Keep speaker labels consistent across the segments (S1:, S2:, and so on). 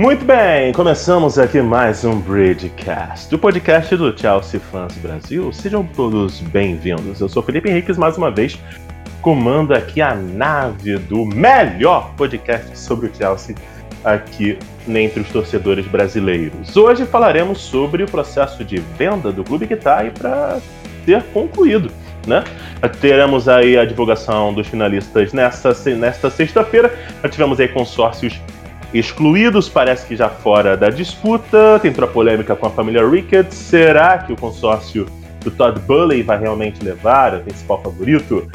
S1: Muito bem, começamos aqui mais um Bridgecast, o podcast do Chelsea Fans Brasil. Sejam todos bem-vindos. Eu sou Felipe Henriques, mais uma vez, comando aqui a nave do melhor podcast sobre o Chelsea aqui entre os torcedores brasileiros. Hoje falaremos sobre o processo de venda do clube que está aí para ser concluído. Né? Teremos aí a divulgação dos finalistas nesta, nesta sexta-feira. Tivemos aí consórcios excluídos, parece que já fora da disputa. Tem toda a polêmica com a família Ricketts. Será que o consórcio do Todd Bully vai realmente levar o principal favorito?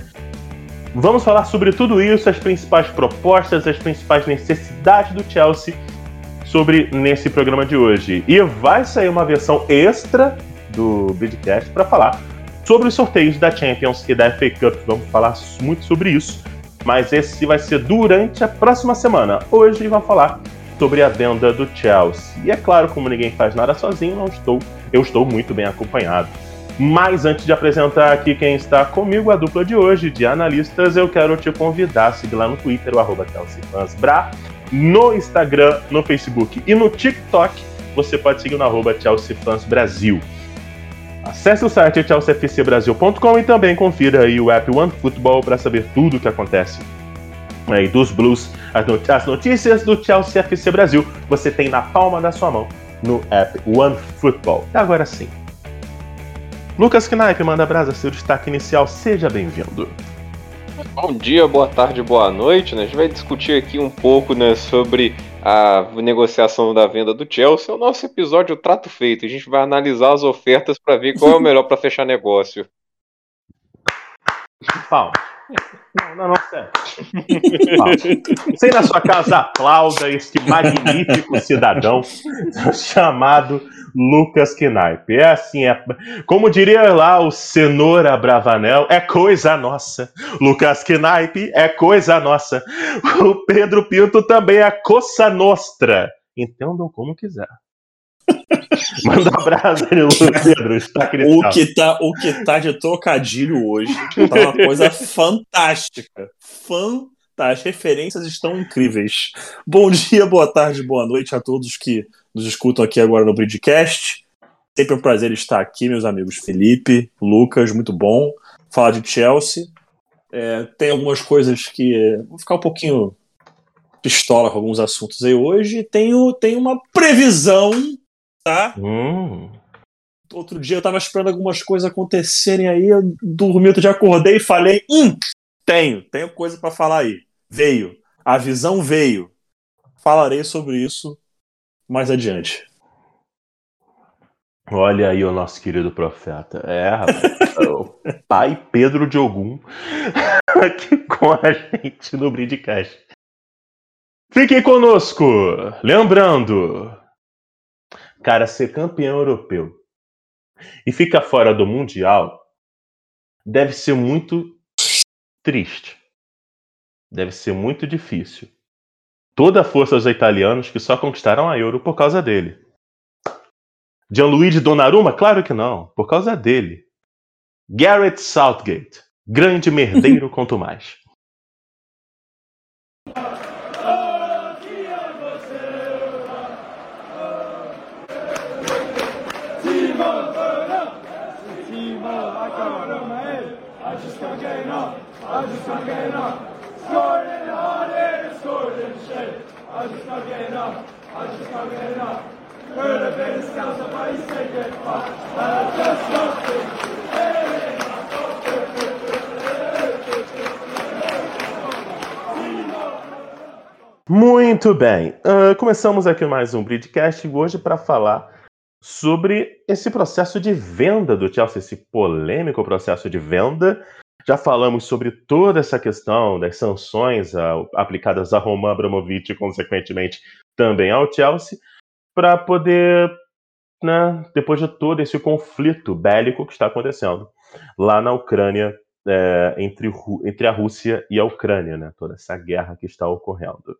S1: Vamos falar sobre tudo isso, as principais propostas, as principais necessidades do Chelsea sobre nesse programa de hoje. E vai sair uma versão extra do Bidcast para falar sobre os sorteios da Champions e da FA Cup. Vamos falar muito sobre isso mas esse vai ser durante a próxima semana. Hoje vamos falar sobre a venda do Chelsea. E é claro, como ninguém faz nada sozinho, não estou, eu estou muito bem acompanhado. Mas antes de apresentar aqui quem está comigo, a dupla de hoje de analistas, eu quero te convidar a seguir lá no Twitter, o arroba ChelseaFansBra, no Instagram, no Facebook e no TikTok, você pode seguir no arroba ChelseaFansBrasil. Acesse o site chelseafcbrasil.com e também confira aí o app OneFootball para saber tudo o que acontece aí dos Blues. As notícias do Chelsea FC Brasil você tem na palma da sua mão no app OneFootball. Agora sim. Lucas Knaip manda brasa seu destaque inicial. Seja bem-vindo.
S2: Bom dia, boa tarde, boa noite. Né? A gente vai discutir aqui um pouco né, sobre a negociação da venda do Chelsea. É o nosso episódio Trato Feito. A gente vai analisar as ofertas para ver qual é o melhor para fechar negócio.
S1: Palmas. Não, não, não, sério. Sei na sua casa aplauda este magnífico cidadão chamado Lucas Knaip. É assim, é, como diria lá o Cenoura Bravanel, é coisa nossa. Lucas Knaip é coisa nossa. O Pedro Pinto também é coça nostra. Entendam como quiser. Manda um abraço, Pedro. Está
S3: o que tá O que tá de trocadilho hoje tá uma coisa fantástica. Fantástica. As referências estão incríveis. Bom dia, boa tarde, boa noite a todos que nos escutam aqui agora no Bridgecast. Sempre um prazer estar aqui, meus amigos Felipe, Lucas, muito bom. Falar de Chelsea. É, tem algumas coisas que. Vou ficar um pouquinho pistola com alguns assuntos aí hoje. Tenho, tenho uma previsão tá? Hum. Outro dia eu tava esperando algumas coisas acontecerem aí, eu dormi, outro dia acordei e falei, hum, tenho, tenho coisa para falar aí. Veio, a visão veio. Falarei sobre isso mais adiante.
S1: Olha aí o nosso querido profeta. É, rapaz, é o pai Pedro de Ogum aqui com a gente no Bridcast. Fiquem conosco! Lembrando, cara ser campeão europeu e ficar fora do Mundial deve ser muito triste. Deve ser muito difícil. Toda a força aos italianos que só conquistaram a Euro por causa dele. Gianluigi Donnarumma? Claro que não, por causa dele. Garrett Southgate, grande merdeiro quanto mais. I just can't get enough. Scored in the hard air, scored in the shade. I just. I just fucked. I just it. Muito bem, uh, começamos aqui mais um Bridcast hoje para falar sobre esse processo de venda do Chelsea, esse polêmico processo de venda já falamos sobre toda essa questão das sanções aplicadas a Roman Abramovich e, consequentemente, também ao Chelsea, para poder, né, depois de todo esse conflito bélico que está acontecendo lá na Ucrânia, é, entre, entre a Rússia e a Ucrânia, né, toda essa guerra que está ocorrendo.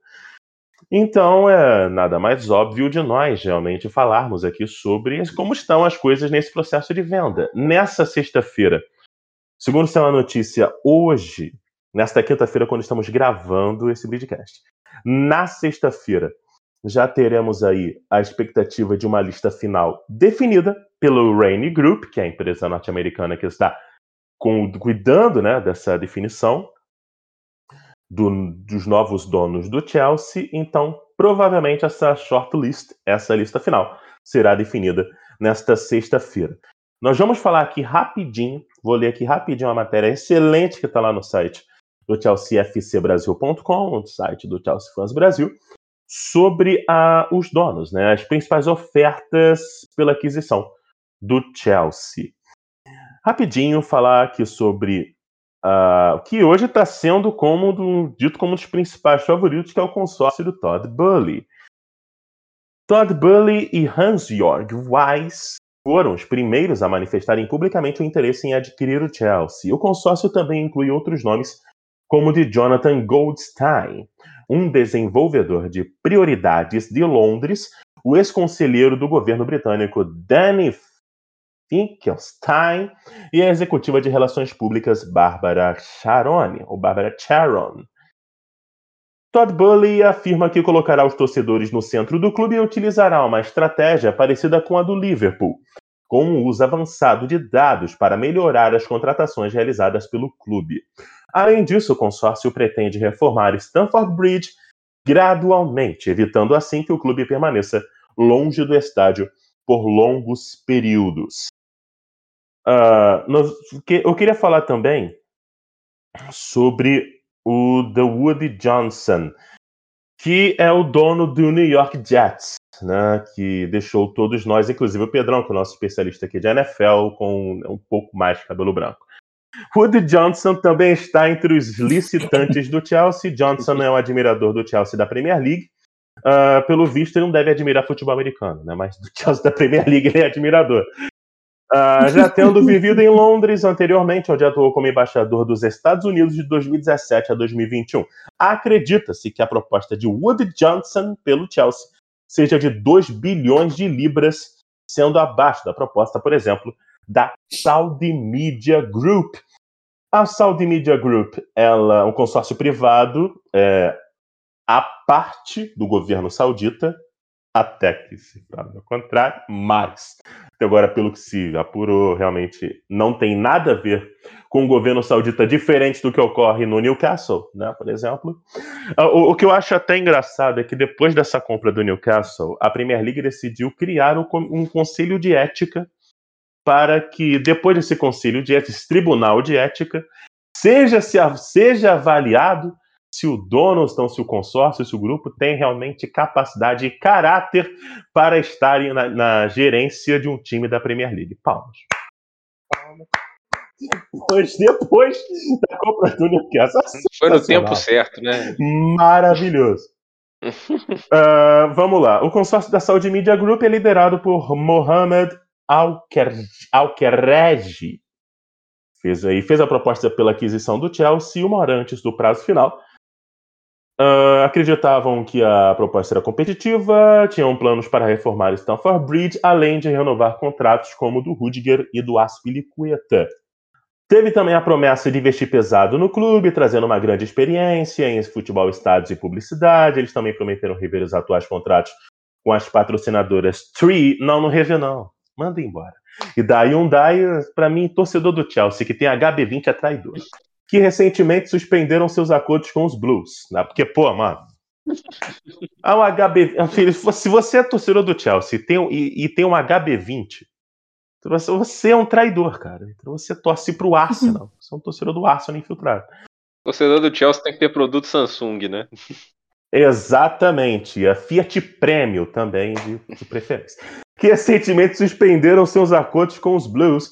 S1: Então, é nada mais óbvio de nós realmente falarmos aqui sobre como estão as coisas nesse processo de venda. Nessa sexta-feira, Segundo saiu a notícia hoje, nesta quinta-feira, quando estamos gravando esse podcast. Na sexta-feira, já teremos aí a expectativa de uma lista final definida pelo Rainy Group, que é a empresa norte-americana que está cuidando né, dessa definição do, dos novos donos do Chelsea. Então, provavelmente essa shortlist, essa lista final, será definida nesta sexta-feira. Nós vamos falar aqui rapidinho, vou ler aqui rapidinho uma matéria excelente que está lá no site do chelseafcbrasil.com, o site do Chelsea Fans Brasil, sobre a, os donos, né, as principais ofertas pela aquisição do Chelsea. Rapidinho falar aqui sobre uh, que hoje está sendo como do, dito como um dos principais favoritos, que é o consórcio do Todd Bully. Todd Bully e Hans-Jörg Weiss foram os primeiros a manifestarem publicamente o interesse em adquirir o Chelsea. O consórcio também inclui outros nomes, como o de Jonathan Goldstein, um desenvolvedor de prioridades de Londres, o ex-conselheiro do governo britânico Danny Finkelstein e a executiva de relações públicas Barbara Sharon, ou Barbara Charon. Todd Bully afirma que colocará os torcedores no centro do clube e utilizará uma estratégia parecida com a do Liverpool, com um uso avançado de dados para melhorar as contratações realizadas pelo clube. Além disso, o consórcio pretende reformar Stamford Bridge gradualmente, evitando assim que o clube permaneça longe do estádio por longos períodos. Uh, nós, que, eu queria falar também sobre o The Woody Johnson, que é o dono do New York Jets, né, que deixou todos nós, inclusive o Pedrão, que é o nosso especialista aqui de NFL, com um pouco mais de cabelo branco. Woody Johnson também está entre os licitantes do Chelsea. Johnson é um admirador do Chelsea da Premier League. Uh, pelo visto, ele não deve admirar futebol americano, né? mas do Chelsea da Premier League ele é admirador. Uh, já tendo vivido em Londres anteriormente, onde atuou como embaixador dos Estados Unidos de 2017 a 2021. Acredita-se que a proposta de Woody Johnson pelo Chelsea seja de 2 bilhões de libras, sendo abaixo da proposta, por exemplo, da Saudi Media Group. A Saudi Media Group ela é um consórcio privado é, parte do governo saudita, até que se prove o contrário, mas agora, pelo que se apurou, realmente não tem nada a ver com o governo saudita diferente do que ocorre no Newcastle, né, por exemplo. Ah, o, o que eu acho até engraçado é que depois dessa compra do Newcastle, a Premier League decidiu criar um, um conselho de ética para que, depois desse conselho de ética, esse tribunal de ética, seja, se, seja avaliado se o dono, então, se o consórcio, se o grupo tem realmente capacidade e caráter para estarem na, na gerência de um time da Premier League. Palmas. Palmas. Depois, depois da compra do Newcastle.
S2: Foi no tempo certo, né?
S1: Maravilhoso. uh, vamos lá. O consórcio da Saudi Media Group é liderado por Mohamed Alquerregi. Fez, aí, fez a proposta pela aquisição do Chelsea uma hora antes do prazo final Uh, acreditavam que a proposta era competitiva, tinham planos para reformar Stamford Bridge, além de renovar contratos como o do Rudiger e do Aspilicueta. Teve também a promessa de investir pesado no clube, trazendo uma grande experiência em futebol, estádios e publicidade. Eles também prometeram rever os atuais contratos com as patrocinadoras Tree. Não, não rever não. Manda embora. E da Hyundai, para mim, torcedor do Chelsea, que tem HB20 é traidor que recentemente suspenderam seus acordos com os Blues. Né? Porque, pô, mano. Ah, um HB, se você é torcedor do Chelsea tem, e, e tem um HB20, você é um traidor, cara. Então você torce pro Arsenal. Você é um torcedor do Arsenal infiltrado.
S2: Torcedor do Chelsea tem que ter produto Samsung, né?
S1: Exatamente. A Fiat Premium também, de, de preferência. Que recentemente suspenderam seus acordos com os Blues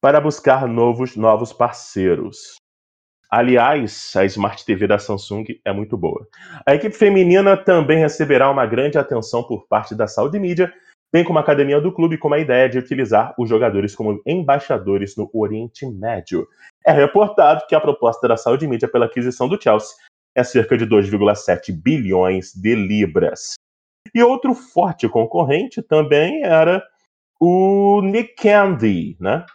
S1: para buscar novos, novos parceiros. Aliás, a Smart TV da Samsung é muito boa. A equipe feminina também receberá uma grande atenção por parte da Saudi Media, bem como a academia do clube, com a ideia de utilizar os jogadores como embaixadores no Oriente Médio. É reportado que a proposta da Saudi Media pela aquisição do Chelsea é cerca de 2,7 bilhões de libras. E outro forte concorrente também era o Nick Candy, né?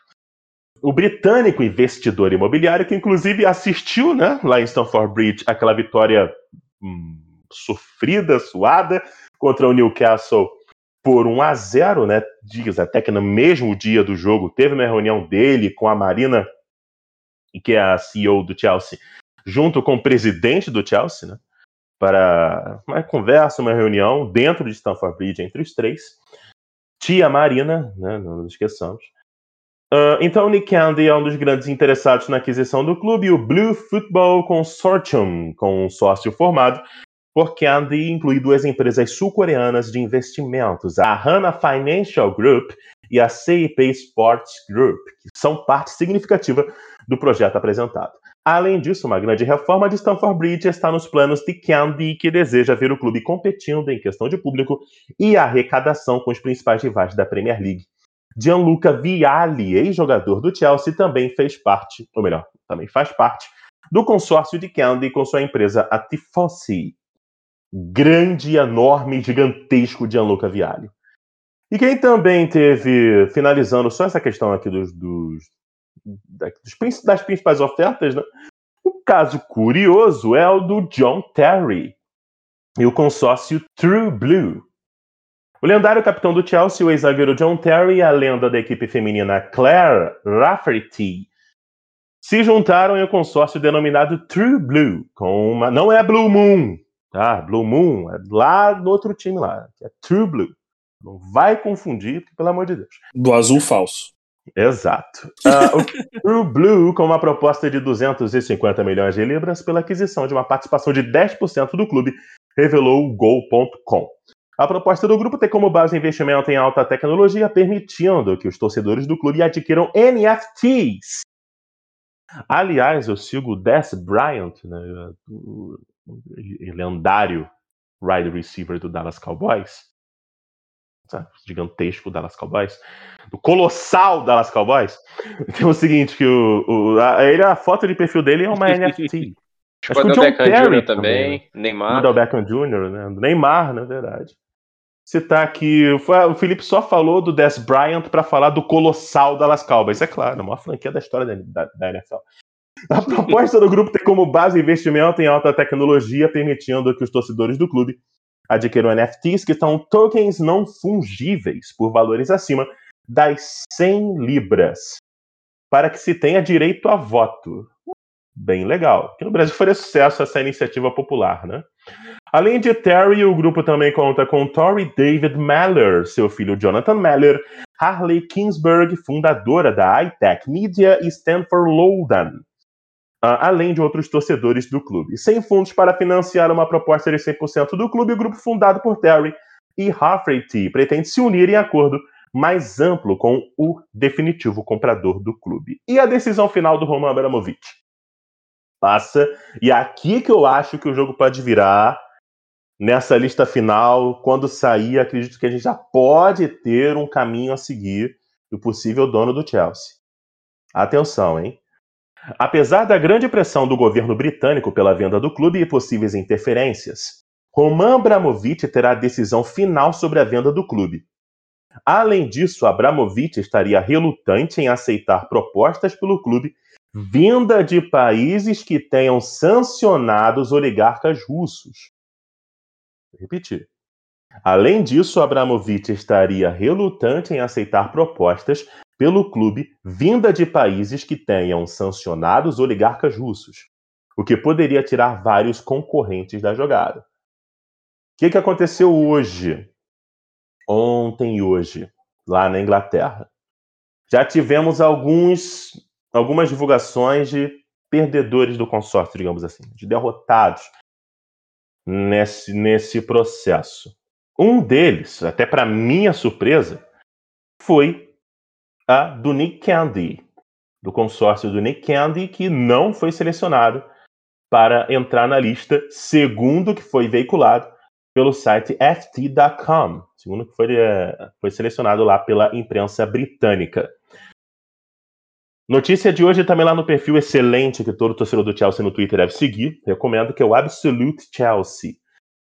S1: O britânico investidor imobiliário, que inclusive assistiu né, lá em Stamford Bridge aquela vitória hum, sofrida, suada contra o Newcastle por 1 a 0 né? Dias até que no mesmo dia do jogo teve uma reunião dele com a Marina, que é a CEO do Chelsea, junto com o presidente do Chelsea, né? Para uma conversa, uma reunião dentro de Stamford Bridge entre os três. Tia Marina, né? Não nos esqueçamos. Uh, então, Nick Candy é um dos grandes interessados na aquisição do clube, o Blue Football Consortium, com um sócio formado por Candy, inclui duas empresas sul-coreanas de investimentos, a Hana Financial Group e a CIP Sports Group, que são parte significativa do projeto apresentado. Além disso, uma grande reforma de Stamford Bridge está nos planos de Candy, que deseja ver o clube competindo em questão de público e arrecadação com os principais rivais da Premier League. Gianluca Vialli, ex-jogador do Chelsea, também fez parte, ou melhor, também faz parte, do consórcio de Candy com sua empresa a Tifosi, grande, enorme, gigantesco Gianluca Vialli. E quem também teve, finalizando só essa questão aqui dos, dos, das principais ofertas, né? o caso curioso é o do John Terry e o consórcio True Blue. O lendário capitão do Chelsea, o ex-zagueiro John Terry e a lenda da equipe feminina Claire Rafferty se juntaram em um consórcio denominado True Blue, com uma não é Blue Moon, Tá? Blue Moon é lá no outro time lá, que é True Blue. Não vai confundir, pelo amor de Deus.
S3: Do azul falso.
S1: Exato. Uh, o True Blue com uma proposta de 250 milhões de libras pela aquisição de uma participação de 10% do clube, revelou o Gol.com. A proposta do grupo tem como base investimento em alta tecnologia, permitindo que os torcedores do clube adquiram NFTs. Aliás, eu sigo o Des Bryant, né, lendário wide receiver do Dallas Cowboys, gigantesco Dallas Cowboys, do colossal Dallas Cowboys, tem o seguinte, que o, o a, ele, a foto de perfil dele é uma NFT.
S2: Acho que o John Beckham Terry Jr. também, também Neymar.
S1: O Beckham Jr., né? Neymar, na verdade. Citar aqui, o Felipe só falou do Des Bryant para falar do colossal Dallas Cowboys. É claro, a maior franquia da história da, da, da NFL. A proposta do grupo tem como base investimento em alta tecnologia, permitindo que os torcedores do clube adquiram NFTs, que são tokens não fungíveis por valores acima das 100 libras, para que se tenha direito a voto. Bem legal. Aqui no Brasil foi sucesso essa iniciativa popular, né? Além de Terry, o grupo também conta com Tori David Maller, seu filho Jonathan Maller, Harley Kingsburg, fundadora da iTech Media, e Stanford Loudan, ah, além de outros torcedores do clube. Sem fundos para financiar uma proposta de 100% do clube, o grupo fundado por Terry e Rafferty pretende se unir em acordo mais amplo com o definitivo comprador do clube. E a decisão final do Roman Abramovich? Passa, e é aqui que eu acho que o jogo pode virar nessa lista final, quando sair, acredito que a gente já pode ter um caminho a seguir do possível dono do Chelsea. Atenção, hein? Apesar da grande pressão do governo britânico pela venda do clube e possíveis interferências, Roman Abramovich terá a decisão final sobre a venda do clube. Além disso, Abramovich estaria relutante em aceitar propostas pelo clube vinda de países que tenham sancionado os oligarcas russos. Repetir. Além disso, Abramovich estaria relutante em aceitar propostas pelo clube vinda de países que tenham sancionado os oligarcas russos, o que poderia tirar vários concorrentes da jogada. O que, que aconteceu hoje? Ontem e hoje, lá na Inglaterra. Já tivemos alguns, algumas divulgações de perdedores do consórcio, digamos assim, de derrotados nesse, nesse processo. Um deles, até para minha surpresa, foi a do Nick Candy, do consórcio do Nick Candy, que não foi selecionado para entrar na lista, segundo que foi veiculado pelo site FT.com, segundo que foi, é, foi selecionado lá pela imprensa britânica. Notícia de hoje também lá no perfil excelente que todo torcedor do Chelsea no Twitter deve seguir. Recomendo que é o Absolute Chelsea.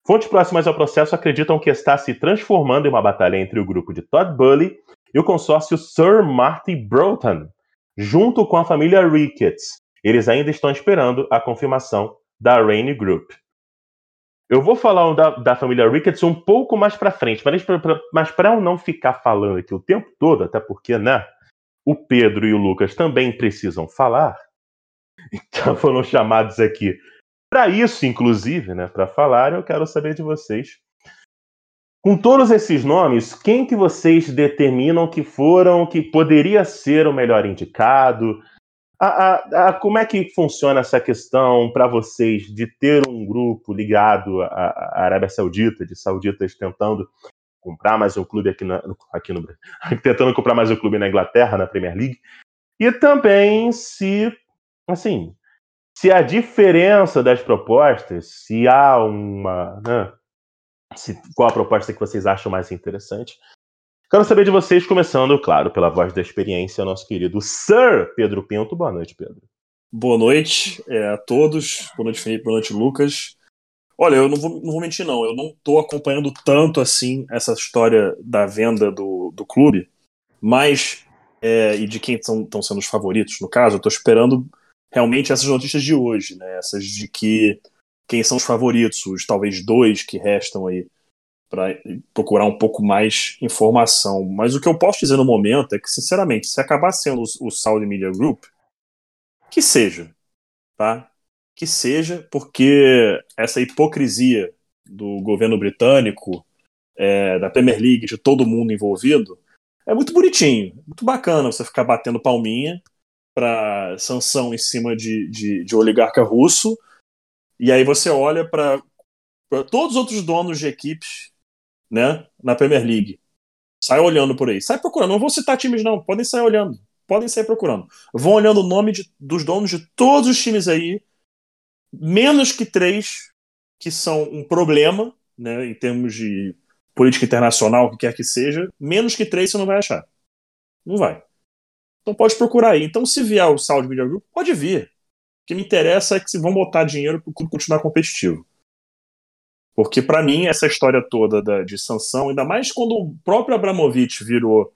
S1: Fontes próximas ao processo acreditam que está se transformando em uma batalha entre o grupo de Todd Bully e o consórcio Sir Marty Broughton, junto com a família Ricketts. Eles ainda estão esperando a confirmação da Rainy Group. Eu vou falar da, da família Ricketts um pouco mais para frente, mas para não ficar falando aqui o tempo todo, até porque, né, o Pedro e o Lucas também precisam falar, então foram chamados aqui para isso, inclusive, né, para falar, eu quero saber de vocês. Com todos esses nomes, quem que vocês determinam que foram, que poderia ser o melhor indicado? A, a, a, como é que funciona essa questão para vocês de ter um grupo ligado à, Arábia Saudita, de sauditas tentando comprar mais um clube aqui, na, aqui no tentando comprar mais um clube na Inglaterra, na Premier League, e também se, assim, se a diferença das propostas, se há uma, né, se, qual a proposta que vocês acham mais interessante, Quero saber de vocês, começando, claro, pela voz da experiência, nosso querido Sir Pedro Pinto. Boa noite, Pedro.
S3: Boa noite é, a todos. Boa noite, Felipe. Boa noite, Lucas. Olha, eu não vou, não vou mentir, não. Eu não estou acompanhando tanto assim essa história da venda do, do clube, mas. É, e de quem estão sendo os favoritos, no caso, eu estou esperando realmente essas notícias de hoje, né? Essas de que quem são os favoritos, os talvez dois que restam aí para procurar um pouco mais informação. Mas o que eu posso dizer no momento é que, sinceramente, se acabar sendo o, o Saudi Media Group, que seja, tá? Que seja, porque essa hipocrisia do governo britânico, é, da Premier League, de todo mundo envolvido, é muito bonitinho, muito bacana você ficar batendo palminha para sanção em cima de, de, de oligarca russo, e aí você olha para todos os outros donos de equipes né, na Premier League. Sai olhando por aí. Sai procurando. Não vou citar times, não. Podem sair olhando. Podem sair procurando. Vão olhando o nome de, dos donos de todos os times aí. Menos que três que são um problema, né, em termos de política internacional, o que quer que seja. Menos que três você não vai achar. Não vai. Então pode procurar aí. Então, se vier o Saudi Media Group, pode vir. O que me interessa é que se vão botar dinheiro para o clube continuar competitivo. Porque, para mim, essa história toda da, de sanção, ainda mais quando o próprio Abramovich virou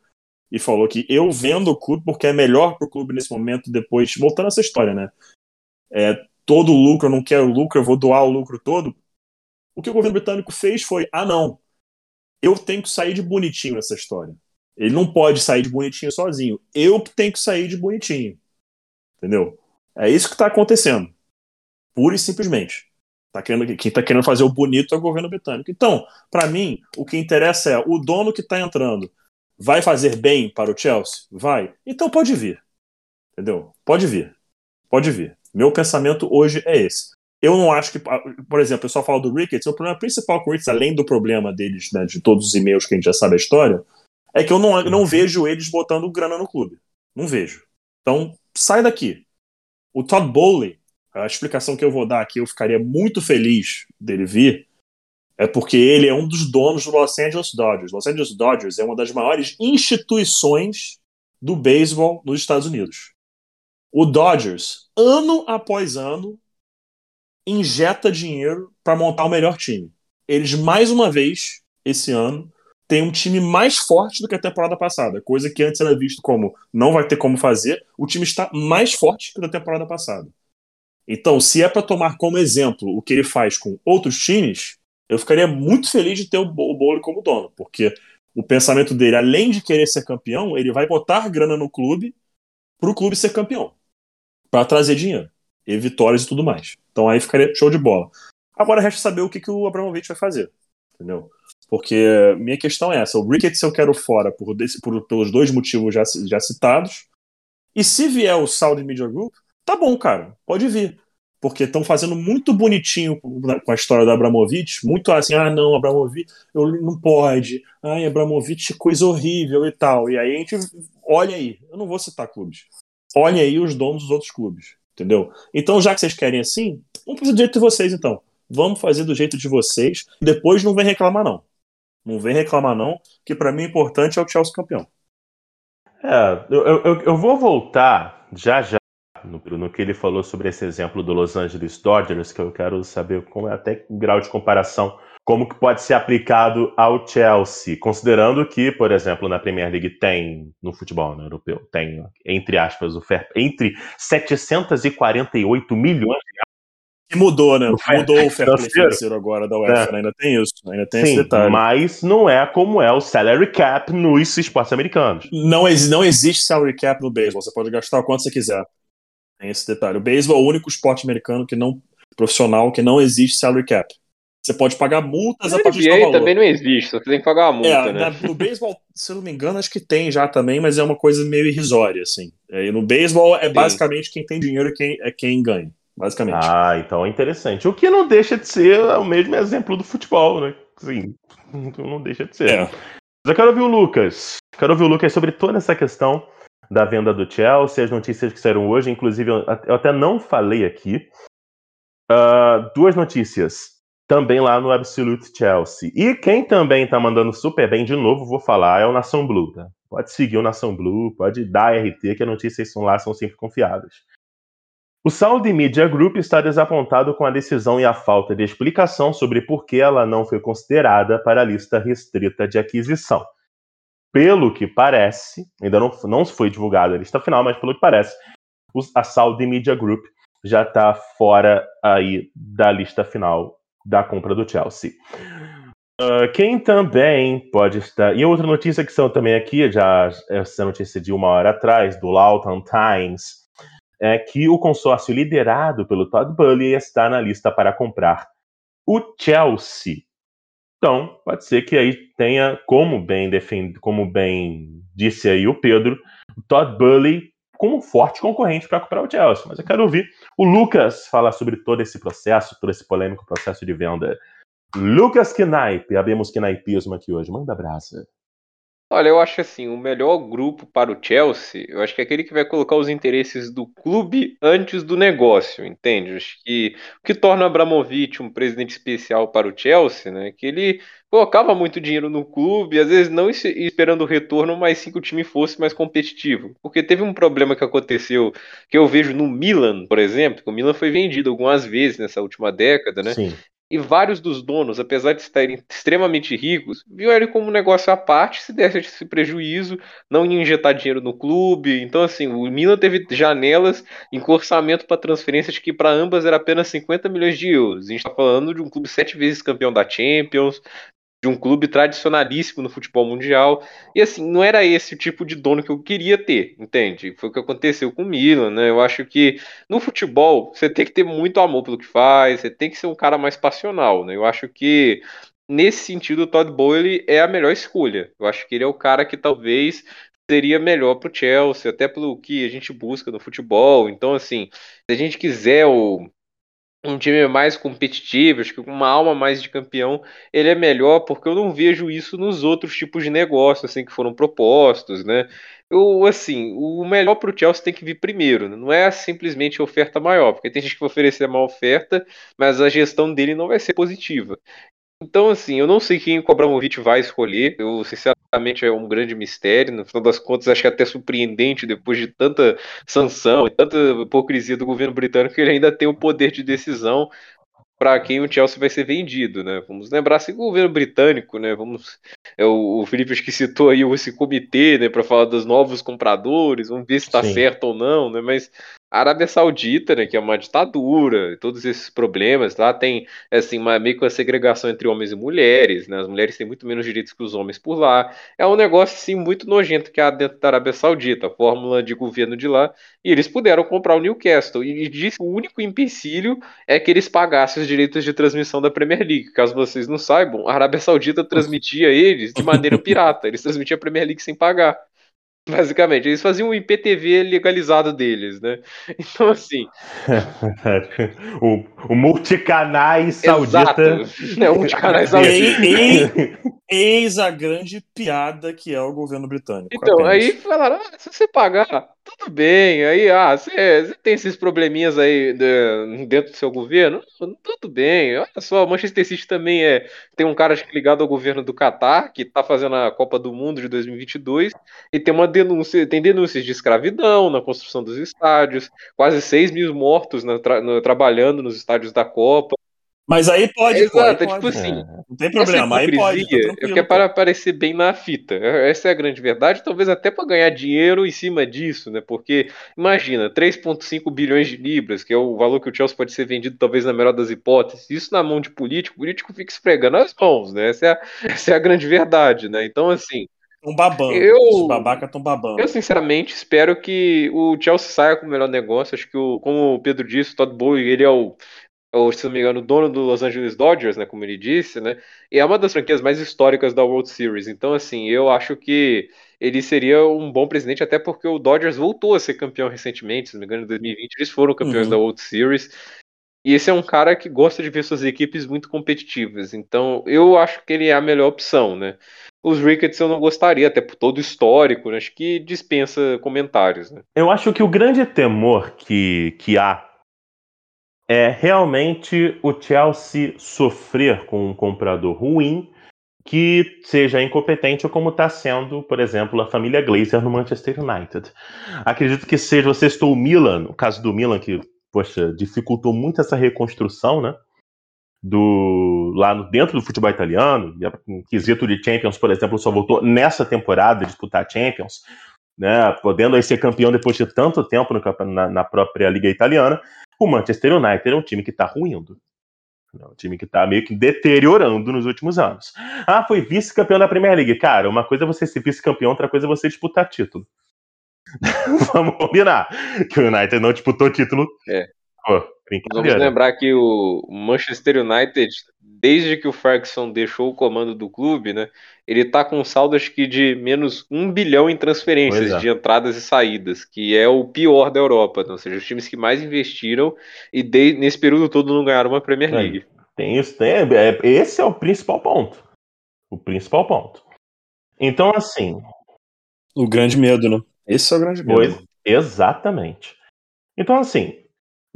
S3: e falou que eu vendo o clube porque é melhor para o clube nesse momento, depois, voltando a essa história, né? É, todo o lucro, eu não quero lucro, eu vou doar o lucro todo. O que o governo britânico fez foi: ah, não, eu tenho que sair de bonitinho nessa história. Ele não pode sair de bonitinho sozinho. Eu tenho que sair de bonitinho. Entendeu? É isso que está acontecendo. Pura e simplesmente. Tá querendo, quem está querendo fazer o bonito é o governo britânico. Então, para mim, o que interessa é o dono que está entrando vai fazer bem para o Chelsea? Vai. Então pode vir. Entendeu? Pode vir. Pode vir. Meu pensamento hoje é esse. Eu não acho que, por exemplo, o pessoal fala do Ricketts, o problema principal com o Ricketts, além do problema deles, né, de todos os e-mails que a gente já sabe a história, é que eu não, não vejo eles botando grana no clube. Não vejo. Então, sai daqui. O Todd Bowley a explicação que eu vou dar aqui, eu ficaria muito feliz dele vir, é porque ele é um dos donos do Los Angeles Dodgers. Los Angeles Dodgers é uma das maiores instituições do beisebol nos Estados Unidos. O Dodgers, ano após ano, injeta dinheiro para montar o melhor time. Eles, mais uma vez, esse ano, têm um time mais forte do que a temporada passada, coisa que antes era visto como não vai ter como fazer. O time está mais forte que na temporada passada. Então, se é para tomar como exemplo o que ele faz com outros times, eu ficaria muito feliz de ter o Bowley como dono, porque o pensamento dele, além de querer ser campeão, ele vai botar grana no clube para o clube ser campeão, para trazer dinheiro, e vitórias e tudo mais. Então aí ficaria show de bola. Agora resta saber o que, que o Abramovich vai fazer, entendeu? Porque minha questão é essa: o Ricketts eu quero fora por, desse, por pelos dois motivos já, já citados, e se vier o Saudi Media Group, tá bom, cara, pode vir. Porque estão fazendo muito bonitinho com a história do Abramovich, muito assim, ah, não, Abramovich, eu não pode, ai, Abramovich, coisa horrível e tal. E aí a gente, olha aí, eu não vou citar clubes, olha aí os donos dos outros clubes, entendeu? Então, já que vocês querem assim, vamos fazer do jeito de vocês, então. Vamos fazer do jeito de vocês, depois não vem reclamar, não. Não vem reclamar, não, que para mim o importante é o Chelsea campeão.
S1: É, eu, eu, eu vou voltar já já no, no, que ele falou sobre esse exemplo do Los Angeles Dodgers, que eu quero saber como é até grau de comparação, como que pode ser aplicado ao Chelsea, considerando que, por exemplo, na Premier League tem, no futebol né, europeu, tem, entre aspas, o fair, entre 748 milhões de
S3: mudou, né? Mudou o fair play financeiro agora da UEFA, é. né? ainda tem isso, ainda tem Sim, esse detalhe.
S1: Mas não é como é o salary cap nos esportes americanos.
S3: Não, não existe salary cap no beisebol, você pode gastar o quanto você quiser. Tem esse detalhe. O beisebol é o único esporte americano que não profissional que não existe salary cap. Você pode pagar multas
S2: a partir do valor. também não existe, você tem que pagar uma multa,
S3: é,
S2: né?
S3: no beisebol, se eu não me engano, acho que tem já também, mas é uma coisa meio irrisória, assim. E no beisebol é Sim. basicamente quem tem dinheiro quem, é quem ganha, basicamente.
S1: Ah, então é interessante. O que não deixa de ser o mesmo exemplo do futebol, né? Sim, não deixa de ser. É. Mas eu quero ouvir o Lucas. Quero ouvir o Lucas sobre toda essa questão da venda do Chelsea, as notícias que saíram hoje, inclusive eu até não falei aqui. Uh, duas notícias também lá no Absolute Chelsea. E quem também tá mandando super bem, de novo, vou falar, é o Nação Blue, tá? Pode seguir o Nação Blue, pode dar RT, que as notícias são lá, são sempre confiáveis. O Saudi Media Group está desapontado com a decisão e a falta de explicação sobre por que ela não foi considerada para a lista restrita de aquisição. Pelo que parece, ainda não, não foi divulgada a lista final, mas pelo que parece, a Saudi Media Group já está fora aí da lista final da compra do Chelsea. Uh, quem também pode estar. E outra notícia que são também aqui, já essa notícia de uma hora atrás, do Lawton Times, é que o consórcio liderado pelo Todd Bully está na lista para comprar o Chelsea. Então, pode ser que aí tenha, como bem defende, como bem disse aí o Pedro, o Todd Bully como um forte concorrente para comprar o Chelsea. Mas eu quero ouvir o Lucas falar sobre todo esse processo, todo esse polêmico processo de venda. Lucas Knipe, abrimos Knaipismo aqui hoje. Manda brasa.
S2: Olha, eu acho assim, o melhor grupo para o Chelsea, eu acho que é aquele que vai colocar os interesses do clube antes do negócio, entende? Eu acho que o que torna Abramovich um presidente especial para o Chelsea, né, que ele colocava muito dinheiro no clube, às vezes não esperando o retorno, mas sim que o time fosse mais competitivo. Porque teve um problema que aconteceu, que eu vejo no Milan, por exemplo, que o Milan foi vendido algumas vezes nessa última década, né? Sim. E vários dos donos, apesar de estarem extremamente ricos, viam ele como um negócio à parte, se desse esse prejuízo, não iam injetar dinheiro no clube. Então, assim, o Milan teve janelas em orçamento para transferências que para ambas era apenas 50 milhões de euros. A gente está falando de um clube sete vezes campeão da Champions, de um clube tradicionalíssimo no futebol mundial. E assim, não era esse o tipo de dono que eu queria ter, entende? Foi o que aconteceu com o Milan, né? Eu acho que no futebol você tem que ter muito amor pelo que faz, você tem que ser um cara mais passional, né? Eu acho que nesse sentido o Todd Bowley é a melhor escolha. Eu acho que ele é o cara que talvez seria melhor para o Chelsea, até pelo que a gente busca no futebol. Então, assim, se a gente quiser o um time mais competitivo, acho que com uma alma mais de campeão, ele é melhor porque eu não vejo isso nos outros tipos de negócio assim que foram propostos, né? Eu, assim, o melhor para o Chelsea tem que vir primeiro, né? não é simplesmente oferta maior, porque tem gente que vai oferecer uma oferta, mas a gestão dele não vai ser positiva. Então, assim, eu não sei quem o Abramovich vai escolher. Eu, sinceramente, é um grande mistério. No final das contas, acho que é até surpreendente, depois de tanta sanção e tanta hipocrisia do governo britânico, que ele ainda tem o poder de decisão para quem o Chelsea vai ser vendido, né? Vamos lembrar se o governo britânico, né? Vamos, é o, o Felipe acho que citou aí esse comitê, né, para falar dos novos compradores, vamos ver se está certo ou não, né? Mas a Arábia Saudita, né, que é uma ditadura, todos esses problemas, lá tem assim, uma, meio que uma segregação entre homens e mulheres, né, as mulheres têm muito menos direitos que os homens por lá, é um negócio assim, muito nojento que há dentro da Arábia Saudita, a fórmula de governo de lá, e eles puderam comprar o Newcastle, e disse que o único empecilho é que eles pagassem os direitos de transmissão da Premier League, caso vocês não saibam, a Arábia Saudita transmitia eles de maneira pirata, eles transmitiam a Premier League sem pagar. Basicamente, eles faziam o IPTV legalizado deles, né? Então, assim.
S1: o, o multicanais saudita.
S3: Exato. É, o multicanais saudita. Eis a grande piada que é o governo britânico.
S2: Então, apenas. aí falaram: ah, se você pagar, tudo bem. Aí, ah, você, você tem esses probleminhas aí de, dentro do seu governo? Tudo bem. Olha só, Manchester City também é. Tem um cara ligado ao governo do Catar, que tá fazendo a Copa do Mundo de 2022, e tem uma denúncia, tem denúncias de escravidão na construção dos estádios, quase 6 mil mortos na, tra, trabalhando nos estádios da Copa.
S3: Mas aí pode,
S2: Exato,
S3: pô, aí
S2: é tipo
S3: pode.
S2: assim,
S3: Não tem problema, aí pode. Tá
S2: hipocrisia é
S3: tranquilo,
S2: que é
S3: pô.
S2: para aparecer bem na fita. Essa é a grande verdade, talvez até para ganhar dinheiro em cima disso, né? Porque imagina, 3,5 bilhões de libras, que é o valor que o Chelsea pode ser vendido talvez na melhor das hipóteses. Isso na mão de político, o político fica esfregando as mãos, né? Essa é a, essa é a grande verdade, né? Então, assim,
S3: Tão babando.
S2: Eu-
S3: Os babacas tão babando.
S2: eu sinceramente espero que o Chelsea saia com o melhor negócio. Acho que, o, como o Pedro disse, o Todd Bowley, ele é o, é o, se não me engano, o dono do Los Angeles Dodgers, né? Como ele disse, né? E é uma das franquias mais históricas da World Series. Então, assim, eu acho que ele seria um bom presidente, até porque o Dodgers voltou a ser campeão recentemente, se não me engano, em 2020 eles foram campeões
S3: Uhum.
S2: da World Series. E esse é um cara que gosta de ver suas equipes muito competitivas. Então, eu acho que ele é a melhor opção, né? Os Ricketts eu não gostaria, até por todo o histórico, né? acho que dispensa comentários, né?
S1: Eu acho que o grande temor que, que há é realmente o Chelsea sofrer com um comprador ruim que seja incompetente, como está sendo, por exemplo, a família Glazer no Manchester United. Acredito que seja, você citou o Milan, o caso do Milan, que, poxa, dificultou muito essa reconstrução, né? Do, lá no- dentro do futebol italiano, em quesito de Champions, por exemplo, só voltou nessa temporada a disputar Champions, né, podendo aí ser campeão depois de tanto tempo no na, na própria Liga Italiana. O Manchester United é um time que está ruindo. É um time que está meio que deteriorando nos últimos anos. Ah, foi vice-campeão da Premier League. Cara, uma coisa é você ser vice-campeão, outra coisa é você disputar título. Vamos combinar. Que o United não disputou título.
S2: É.
S1: Pô,
S2: Vamos lembrar que o Manchester United, desde que o Ferguson deixou o comando do clube, né? Ele tá com um saldo acho que de menos um bilhão em transferências
S1: é.
S2: de entradas e saídas, que é o pior da Europa. né? Ou seja, os times que mais investiram e de- nesse período todo não ganharam uma Premier. League.
S1: Tem isso, tem, é- esse é o principal ponto. O principal ponto. Então, assim,
S3: O grande medo, né? Esse é o grande medo.
S1: Pois, exatamente. Então, assim,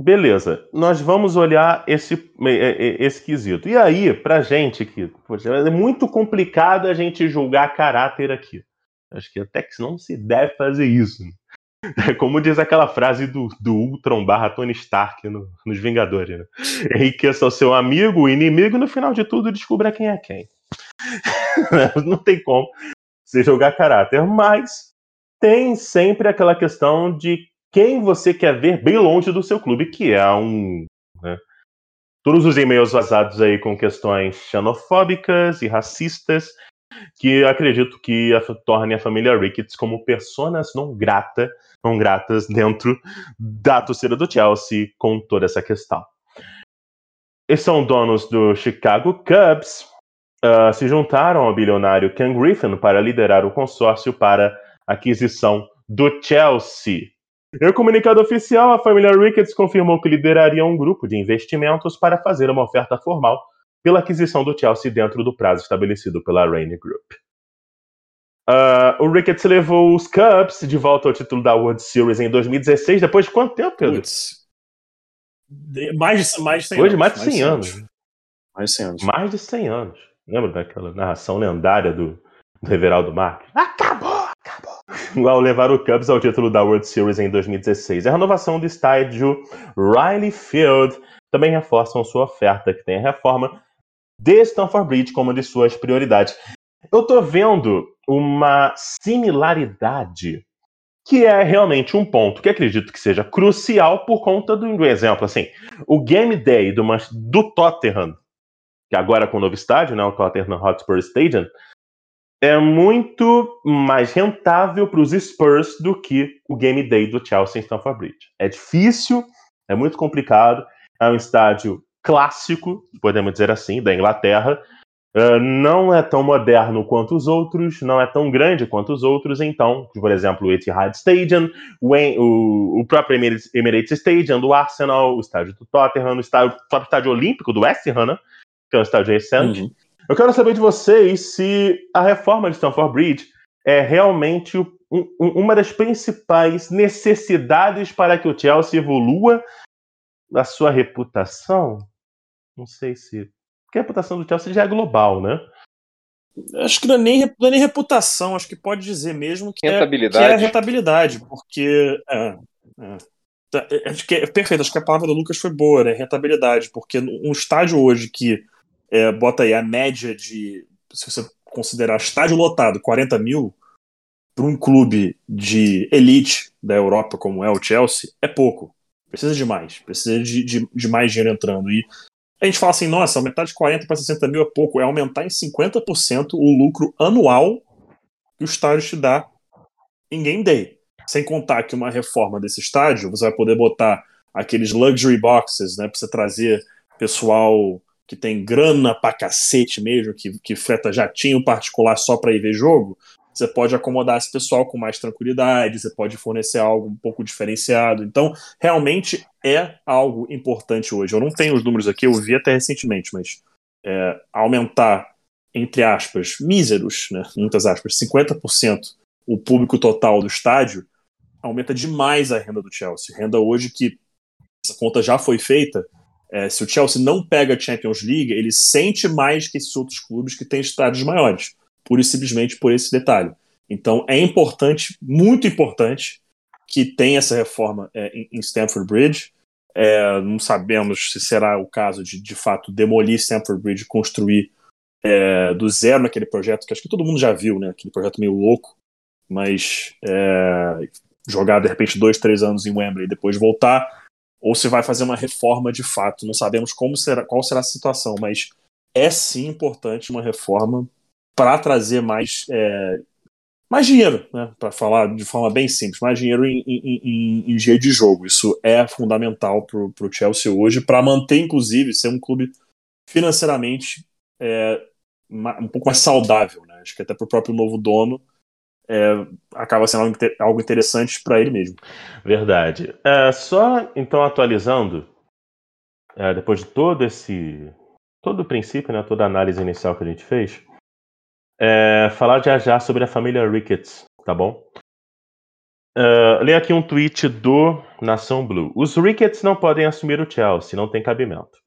S1: beleza, nós vamos olhar esse, e- e- esse quesito. E aí, pra gente que é muito complicado a gente julgar caráter aqui. Acho que até que não se deve fazer isso. É como diz aquela frase do, do Ultron barra Tony Stark no- nos Vingadores. Né? Enriqueça o seu amigo, o inimigo, e no final de tudo descubra quem é quem. não tem como você jogar caráter, mas tem sempre aquela questão de quem você quer ver bem longe do seu clube, que é um. né, todos os e-mails vazados aí com questões xenofóbicas e racistas, que acredito que a, torne a família Ricketts como personas não grata, não gratas dentro da torcida do Chelsea com toda essa questão. Eles são donos do Chicago Cubs, ah, se juntaram ao bilionário Ken Griffin para liderar o consórcio para aquisição do Chelsea. Em comunicado oficial, a família Ricketts confirmou que lideraria um grupo de investimentos para fazer uma oferta formal pela aquisição do Chelsea dentro do prazo estabelecido pela Rainy Group. Ah, o Ricketts levou os Cubs de volta ao título da World Series em 2016, depois de quanto tempo, Pedro?
S3: Putz. De- Mais de, mais de 100
S1: Depois de
S3: anos.
S1: mais de 100 anos.
S3: Mais de 100 anos.
S1: Mais de 100 anos. Lembra daquela narração lendária do, do Everaldo Marques? Acabou. Ao levar o Cubs ao título da World Series em 2016. A renovação do estádio Riley Field também reforçam sua oferta, que tem a reforma de Stamford Bridge como uma de suas prioridades. Eu tô vendo uma similaridade que é realmente um ponto que acredito que seja crucial por conta do, do exemplo. Assim, o Game Day do, do Tottenham que agora com o novo estádio, né, o Tottenham Hotspur Stadium, é muito mais rentável para os Spurs do que o Game Day do Chelsea em Stamford Bridge. É difícil, é muito complicado, é um estádio clássico, podemos dizer assim, da Inglaterra. Uh, não é tão moderno quanto os outros, não é tão grande quanto os outros, então, por exemplo, o Etihad Stadium, o, o- o próprio Emirates, Stadium do Arsenal, o estádio do Tottenham, o estádio, o estádio olímpico do West Ham, né? que é um estádio recente.
S3: Uhum.
S1: Eu quero saber de vocês se a reforma de Stamford Bridge é realmente o- um- um- uma das principais necessidades para que o Chelsea evolua a sua reputação. Não sei se. Porque a reputação do Chelsea já é global, né?
S3: Acho que não é, nem, não é nem reputação, acho que pode dizer mesmo que, é, que
S2: Rentabilidade.
S3: é rentabilidade, porque. É, é. É, acho que é perfeito, acho que a palavra do Lucas foi boa, né? Rentabilidade, porque um estádio hoje que é, bota aí a média de, se você considerar estádio lotado, 40 mil, para um clube de elite da Europa como é o Chelsea, é pouco. Precisa de mais, precisa de, de, de mais dinheiro entrando. E a gente fala assim, nossa, aumentar de 40 para 60 mil é pouco, é aumentar em 50% o lucro anual que o estádio te dá em game day. Sem contar que uma reforma desse estádio, você vai poder botar aqueles luxury boxes, né, para você trazer pessoal que tem grana pra cacete mesmo, que, que freta jatinho particular só para ir ver jogo. Você pode acomodar esse pessoal com mais tranquilidade, você pode fornecer algo um pouco diferenciado. Então, realmente é algo importante hoje. Eu não tenho os números aqui, eu vi até recentemente, mas é, aumentar, entre aspas, míseros, né, muitas aspas, 50% o público total do estádio, aumenta demais a renda do Chelsea. Renda hoje que essa conta já foi feita. É, se o Chelsea não pega a Champions League, ele sente mais que esses outros clubes que têm estádios maiores, pura e simplesmente por esse detalhe. Então é importante, muito importante, que tenha essa reforma é, em Stamford Bridge. É, não sabemos se será o caso de, de fato, demolir Stamford Bridge e construir é, do zero naquele projeto, que acho que todo mundo já viu, né? Aquele projeto meio louco, mas é, jogar de repente dois, três anos em Wembley e depois voltar, ou se vai fazer uma reforma de fato. Não sabemos como será, qual será a situação, mas é sim importante uma reforma para trazer mais é, mais dinheiro, né? Para falar de forma bem simples, mais dinheiro em, em, em, em de jogo. Isso é fundamental para o Chelsea hoje, para manter, inclusive, ser um clube financeiramente é, um pouco mais saudável, né? Acho que até para o próprio novo dono é, acaba sendo algo interessante para ele mesmo.
S1: Verdade. É, só então atualizando, é, depois de todo esse todo o princípio, né, toda a análise inicial que a gente fez, é, falar já já sobre a família Ricketts, tá bom? Uh, aqui um tweet do Nação Blue. Os Ricketts não podem assumir o Chelsea, não tem cabimento.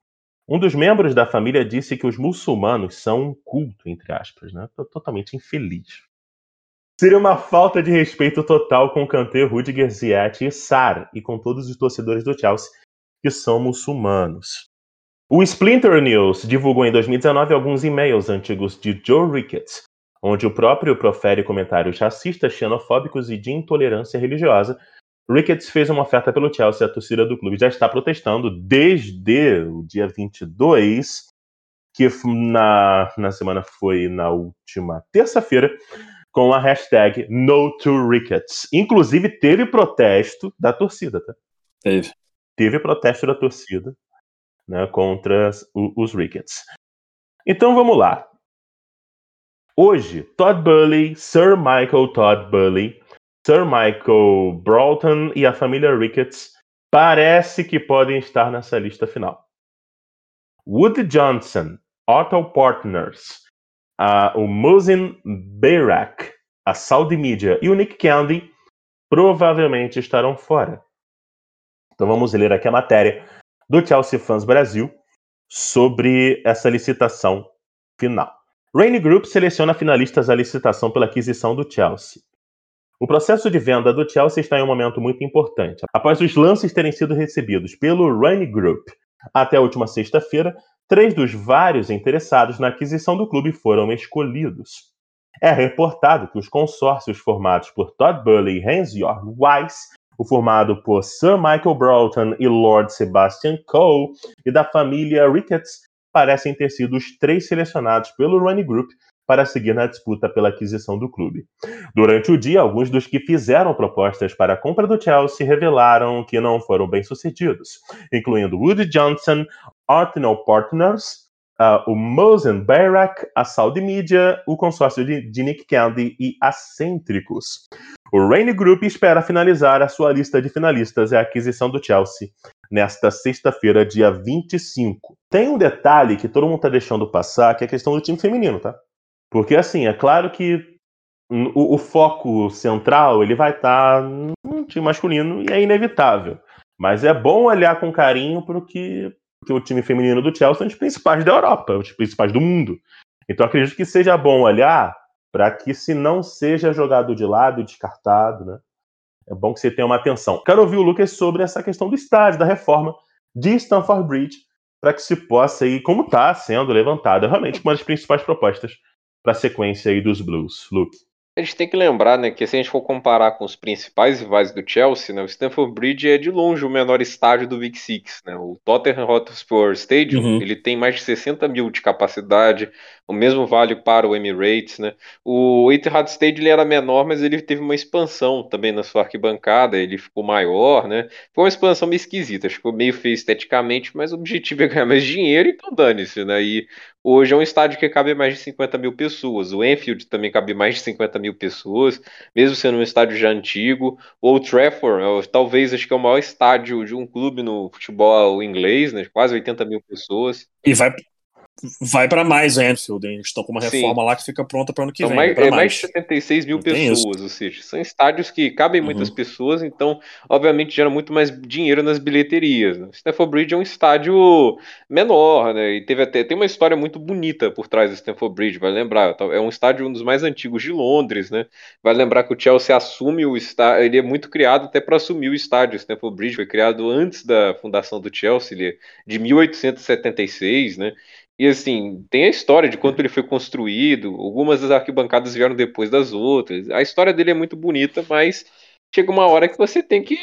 S1: Um dos membros da família disse que os muçulmanos são um culto, entre aspas, né? Tô totalmente infeliz. Seria uma falta de respeito total com o Kanté, Rudiger, Ziyech e Sar, e com todos os torcedores do Chelsea, que são muçulmanos. O Splinter News divulgou em 2019 alguns e-mails antigos de Joe Ricketts, onde o próprio profere comentários racistas, xenofóbicos e de intolerância religiosa. Ricketts fez uma oferta pelo Chelsea, a torcida do clube já está protestando desde o dia 22, que na, na semana foi na última terça-feira, com a hashtag NoToRickets. Inclusive, teve protesto da torcida, tá?
S3: Teve.
S1: Teve protesto da torcida né, contra os Rickets. Então vamos lá. Hoje, Todd Burley, Sir Michael Todd Burley, Sir Michael Broughton e a família Ricketts parece que podem estar nessa lista final. Wood Johnson, Otto Partners, o Musin Bayrak, a Saudi Media e o Nick Candy provavelmente estarão fora. Então vamos ler aqui a matéria do Chelsea Fans Brasil sobre essa licitação final. Rainy Group seleciona finalistas à licitação pela aquisição do Chelsea. O processo de venda do Chelsea está em um momento muito importante. Após os lances terem sido recebidos pelo Rainy Group até a última sexta-feira, Três dos vários interessados na aquisição do clube foram escolhidos. É reportado que os consórcios formados por Todd Burley e Hans-Jörg Weiss, o formado por Sir Michael Broughton e Lord Sebastian Coe, e da família Ricketts, parecem ter sido os três selecionados pelo Running Group para seguir na disputa pela aquisição do clube. Durante o dia, alguns dos que fizeram propostas para a compra do Chelsea revelaram que não foram bem-sucedidos, incluindo Woody Johnson, Arsenal Partners, uh, o Mosen Bayrak, a Saudi Media, o consórcio de, de Nick Candy e a Cêntricos. O Rainy Group espera finalizar a sua lista de finalistas e a aquisição do Chelsea nesta sexta-feira, dia 25. Tem um detalhe que todo mundo está deixando passar, que é a questão do time feminino, tá? Porque, assim, é claro que o, o foco central ele vai estar tá no time masculino e é inevitável. Mas é bom olhar com carinho para o que, que o time feminino do Chelsea são os principais da Europa, os principais do mundo. Então acredito que seja bom olhar para que se não seja jogado de lado e descartado, né? é bom que você tenha uma atenção. Quero ouvir o Lucas sobre essa questão do estádio, da reforma de Stamford Bridge, para que se possa aí, como está sendo levantada, realmente uma das principais propostas para a sequência aí dos Blues. Luke.
S2: A gente tem que lembrar, né, que se a gente for comparar com os principais rivais do Chelsea, né, o Stamford Bridge é de longe o menor estádio do Big Six, né? O Tottenham Hotspur Stadium, uhum. ele tem mais de 60 mil de capacidade, o mesmo vale para o Emirates, né? O Etihad Stadium ele era menor, mas ele teve uma expansão também na sua arquibancada, ele ficou maior, né? Foi uma expansão meio esquisita, ficou meio feio esteticamente, mas o objetivo é ganhar mais dinheiro, então dane-se, né? E Hoje é um estádio que cabe mais de 50 mil pessoas. O Enfield também cabe mais de 50 mil pessoas, mesmo sendo um estádio já antigo. O Trafford, é talvez acho que é o maior estádio de um clube no futebol inglês, né? Quase 80 mil pessoas.
S3: E vai, vai para mais Anfield, hein? Estão com uma reforma Sim. lá que fica pronta para ano que
S2: então,
S3: vem.
S2: Mais, é mais. mais de 76 mil Não pessoas, ou seja, são estádios que cabem uhum. muitas pessoas, então, obviamente, gera muito mais dinheiro nas bilheterias. Né? Stamford Bridge é um estádio menor, né? E teve até tem uma história muito bonita por trás do Stamford Bridge, vai lembrar. É um estádio um dos mais antigos de Londres, né? Vai lembrar que o Chelsea assume o estádio, ele é muito criado até para assumir o estádio. O Stamford Bridge foi criado antes da fundação do Chelsea, ele é de 1876, né? E assim, tem a história de quanto ele foi construído, algumas das arquibancadas vieram depois das outras. A história dele é muito bonita, mas chega uma hora que você tem que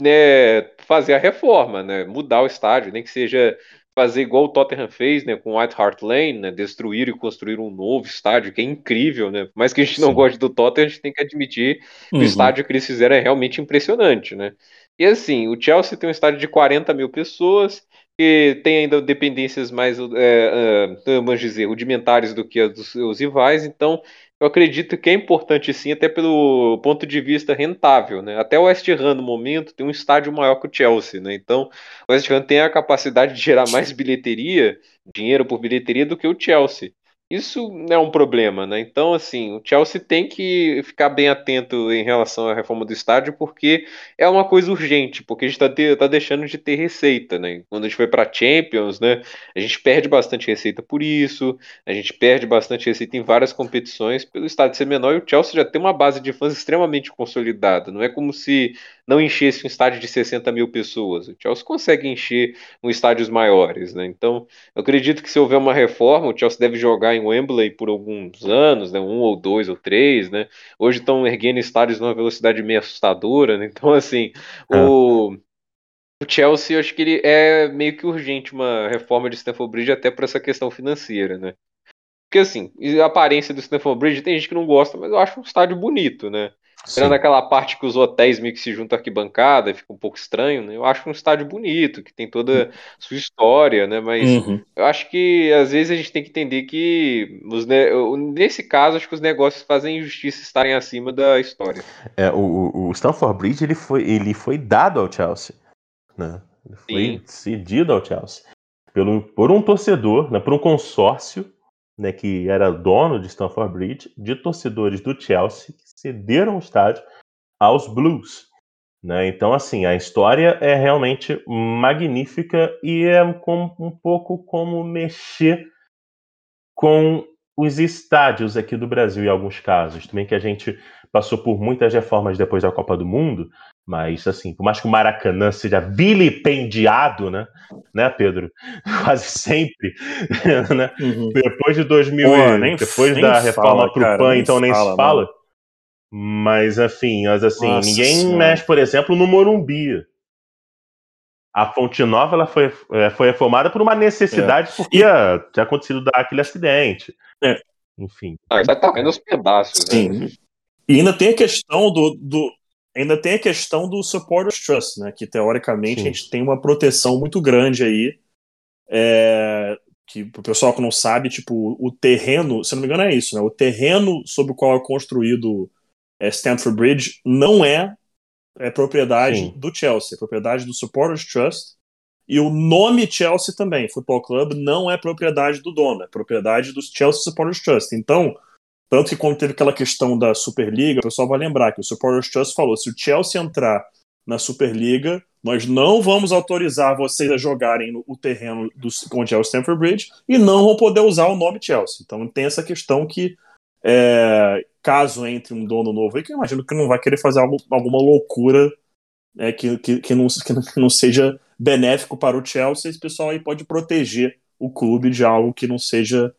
S2: né, fazer a reforma, né, mudar o estádio, nem que seja fazer igual o Tottenham fez, né, com White Hart Lane, né, destruir e construir um novo estádio, que é incrível, né? Mas que a gente Sim. não gosta do Tottenham, a gente tem que admitir que uhum. o estádio que eles fizeram é realmente impressionante, né? E assim, o Chelsea tem um estádio de 40 mil pessoas, que tem ainda dependências mais, é, é, vamos dizer, rudimentares do que os seus rivais, então eu acredito que é importante sim, até pelo ponto de vista rentável, né? Até o West Ham no momento tem um estádio maior que o Chelsea, né? Então o West Ham tem a capacidade de gerar mais bilheteria, dinheiro por bilheteria do que o Chelsea. Isso é um problema, né? Então, assim, o Chelsea tem que ficar bem atento em relação à reforma do estádio, porque é uma coisa urgente, porque a gente está tá deixando de ter receita, né? Quando a gente foi para Champions, né? A gente perde bastante receita por isso, a gente perde bastante receita em várias competições pelo estádio ser menor e o Chelsea já tem uma base de fãs extremamente consolidada. Não é como se não enchesse um estádio de 60 mil pessoas. O Chelsea consegue encher um estádios maiores, né? Então, eu acredito que se houver uma reforma, o Chelsea deve jogar em Wembley por alguns anos, né? Um ou dois ou três, né? Hoje estão erguendo estádios numa velocidade meio assustadora, né? Então, assim, é. o o Chelsea, eu acho que ele é meio que urgente uma reforma de Stamford Bridge até para essa questão financeira, né? Porque assim, a aparência do Stamford Bridge tem gente que não gosta, mas eu acho um estádio bonito, né? Tirando aquela parte que os hotéis meio que se juntam à arquibancada, fica um pouco estranho, né? Eu acho um estádio bonito, que tem toda a sua história, né? Mas uhum. eu acho que às vezes a gente tem que entender que os nesse caso, acho que os negócios fazem injustiça estarem acima da história.
S1: É, o, o Stamford Bridge ele foi, ele foi dado ao Chelsea, né? Ele foi Sim. cedido ao Chelsea pelo, por um torcedor, né? por um consórcio né, que era dono de Stamford Bridge, de torcedores do Chelsea que cederam o estádio aos Blues. Né? Então, assim, a história é realmente magnífica e é um pouco como mexer com os estádios aqui do Brasil, em alguns casos. Também que a gente passou por muitas reformas depois da Copa do Mundo, mas, assim, por mais que o Maracanã seja vilipendiado, né, né Pedro? Quase sempre. né? Uhum. Depois de 2000, Pô, nem, depois nem da reforma para o PAN, então nem fala, se fala. Mano. Mas, enfim, mas, assim Nossa ninguém senhora. mexe, por exemplo, no Morumbi. A Fonte Nova ela foi, é, foi reformada por uma necessidade, é. porque e... tinha acontecido aquele acidente. É. Enfim.
S2: Ah, tá vendo os pedaços.
S3: Sim. E ainda tem a questão do, do, ainda tem a questão do Supporters Trust, né? Que teoricamente Sim. a gente tem uma proteção muito grande aí. É, que o pessoal que não sabe, tipo, o terreno, se não me engano, é isso, né? O terreno sobre o qual é construído é, Stamford Bridge não é, é propriedade Sim. do Chelsea, é propriedade do Supporters Trust. E o nome Chelsea também, Football Club, não é propriedade do dono, é propriedade do Chelsea Supporters Trust. Então, tanto que quando teve aquela questão da Superliga, o pessoal vai lembrar que o Supporters Trust falou: se o Chelsea entrar na Superliga, nós não vamos autorizar vocês a jogarem o terreno do, onde é o Stamford Bridge e não vão poder usar o nome Chelsea. Então tem essa questão que É, caso entre um dono novo aí, que eu imagino que não vai querer fazer algo, alguma loucura é, que, que, que, não, que não seja benéfico para o Chelsea, esse pessoal aí pode proteger o clube de algo que não seja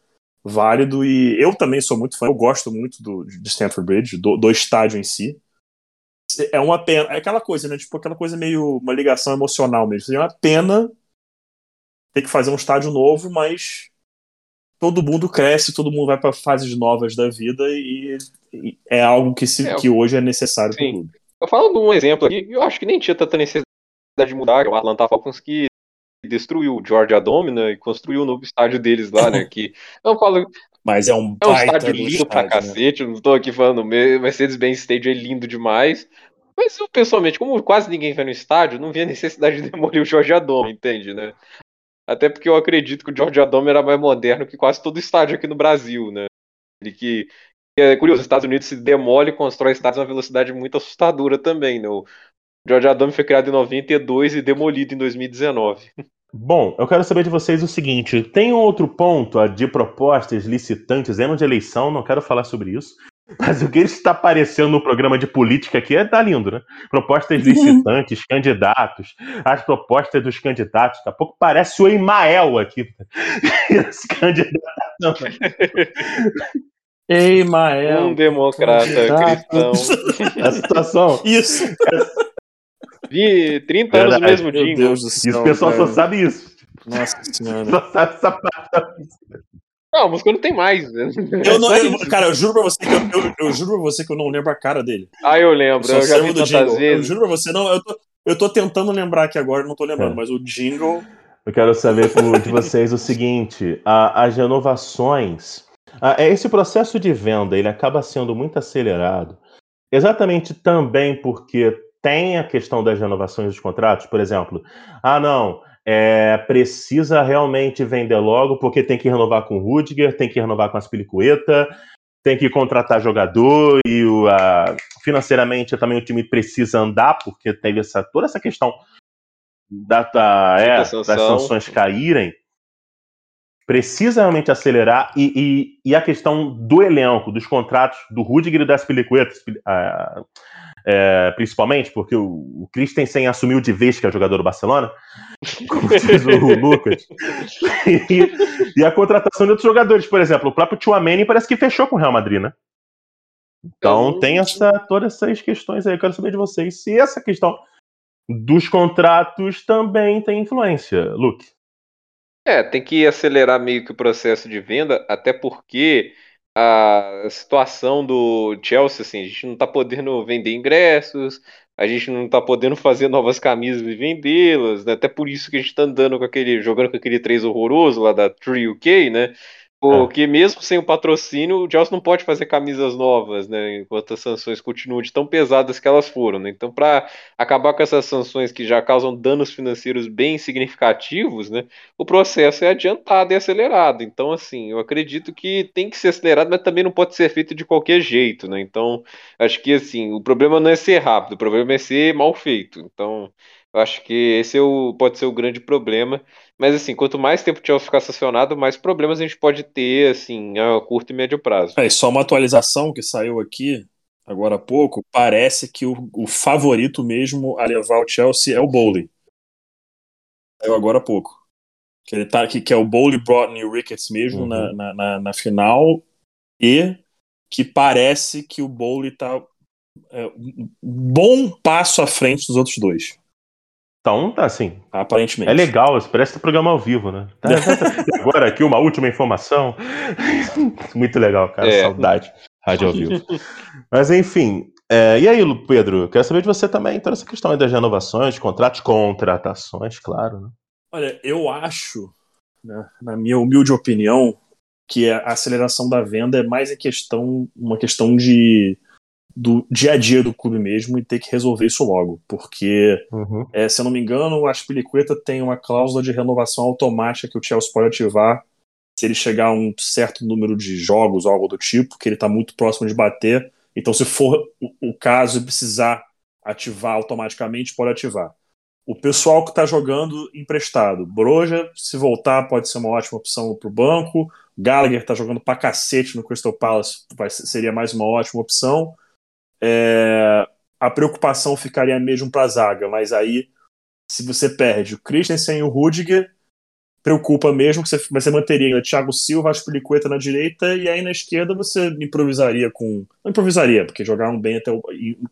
S3: válido. E eu também sou muito fã, eu gosto muito do, de Stanford Bridge, do, do estádio em si. É uma pena, é aquela coisa, né? Tipo, aquela coisa meio uma ligação emocional mesmo. É uma pena ter que fazer um estádio novo, mas todo mundo cresce, todo mundo vai para fases novas da vida e, e é algo que, se, é, que hoje é necessário para o clube.
S2: Eu falo de um exemplo aqui, eu acho que nem tinha tanta necessidade de mudar, o Atlanta Falcons que destruiu o Georgia Domina e construiu o novo estádio deles lá, né? Que eu falo.
S3: Mas é um,
S2: é um estádio lindo estádio, pra né? cacete. Não tô aqui falando, Mercedes-Benz Stadium é lindo demais. Mas eu, pessoalmente, como quase ninguém vai no estádio, não via necessidade de demolir o Georgia Dome, entende, né? Até porque eu acredito que o Georgia Dome era mais moderno que quase todo estádio aqui no Brasil, né? Ele que, é curioso, os Estados Unidos se demole e constrói estádios a uma velocidade muito assustadora também, né? O Georgia Dome foi criado em 92 e demolido em 2019.
S1: Bom, eu quero saber de vocês o seguinte: tem um outro ponto de propostas licitantes, ano de eleição, não quero falar sobre isso. Mas o que está aparecendo no programa de política aqui é tá lindo, né? Propostas licitantes, candidatos, as propostas dos candidatos. Daqui a pouco parece o Emael aqui. Esse candidato.
S3: Emael.
S2: Um democrata cristão.
S1: A situação.
S3: Isso.
S2: Vi 30 anos no mesmo dia. Meu
S1: Deus do céu. Isso o pessoal só sabe isso.
S3: Nossa senhora.
S1: Só sabe essa parte
S2: não, a música não tem mais. Né?
S3: Eu não, eu, cara, eu juro pra você que eu, eu, eu, juro pra você que eu não lembro a cara dele.
S2: Ah, eu lembro, eu, eu já vi tantas vezes.
S3: Eu juro pra você, não, eu tô, eu tô tentando lembrar aqui agora, não tô lembrando, é. mas o jingle.
S1: Eu quero saber de vocês o seguinte: a, as renovações. A, esse processo de venda ele acaba sendo muito acelerado, exatamente também porque tem a questão das renovações dos contratos, por exemplo. Ah, não, é, precisa realmente vender logo, porque tem que renovar com o Rudiger, tem que renovar com as Pilicueta, tem que contratar jogador e o, a, financeiramente também o time precisa andar, porque teve essa, toda essa questão da, da, é, das sanções caírem. Precisa realmente acelerar e, e, e, a questão do elenco, dos contratos do Rudiger e das Pilicuetas, é, principalmente, porque o, o Christensen assumiu de vez que é jogador do Barcelona, como diz o Lucas. E, e, a contratação de outros jogadores, por exemplo, o próprio Chouameni parece que fechou com o Real Madrid, né? Então tem essa, todas essas questões aí. Eu quero saber de vocês se essa questão dos contratos também tem influência, Luke.
S2: É, tem que acelerar meio que o processo de venda, até porque a situação do Chelsea, assim, a gente não tá podendo vender ingressos, a gente não tá podendo fazer novas camisas e vendê-las, né? Até por isso que a gente tá andando com aquele, jogando com aquele 3 horroroso lá da Tree UK, né? Porque é. mesmo sem o patrocínio, o Chelsea não pode fazer camisas novas, né? Enquanto as sanções continuam de tão pesadas que elas foram, né? Então, para acabar com essas sanções que já causam danos financeiros bem significativos, né? O processo é adiantado e acelerado. Então, assim, eu acredito que tem que ser acelerado, mas também não pode ser feito de qualquer jeito, né? Então, acho que assim, o problema não é ser rápido, o problema é ser mal feito. Então, eu acho que esse é o, pode ser o grande problema. Mas assim, quanto mais tempo o Chelsea ficar estacionado, mais problemas a gente pode ter, assim, a curto e médio prazo.
S3: É, só uma atualização que saiu aqui agora há pouco, parece que o, o favorito mesmo a levar o Chelsea é o Bowley. Saiu agora há pouco. Que, ele tá, que, que é o Bowley, Broughton e o Ricketts mesmo uhum. na, na, na, na, final. E que parece que o Bowley tá é, um bom passo à frente dos outros dois.
S1: Então, tá assim.
S3: Aparentemente.
S1: É legal, parece um programa ao vivo, né? Tá, tá, agora aqui uma última informação. Muito legal, cara. É. Saudade. Rádio ao vivo. Mas enfim. É, e aí, Pedro, quero saber de você também, toda essa questão das renovações, contratos, contratações, claro. Né?
S3: Olha, eu acho, né, na minha humilde opinião, que a aceleração da venda é mais a questão, uma questão de do dia a dia do clube mesmo e ter que resolver isso logo. Porque, uhum. é, se eu não me engano, a Aspilicueta tem uma cláusula de renovação automática que o Chelsea pode ativar se ele chegar a um certo número de jogos ou algo do tipo, que ele está muito próximo de bater. Então, se for o, o caso e precisar ativar automaticamente, pode ativar. O pessoal que está jogando emprestado, Broja, se voltar, pode ser uma ótima opção para o banco. Gallagher tá jogando pra cacete no Crystal Palace, vai, seria mais uma ótima opção. É, a preocupação ficaria mesmo pra zaga, mas aí, se você perde o Christensen e o Rudiger, preocupa mesmo que você, você manteria ainda Thiago Silva, Aspilicueta na direita, e aí na esquerda você improvisaria com. Não improvisaria, porque jogaram bem até o,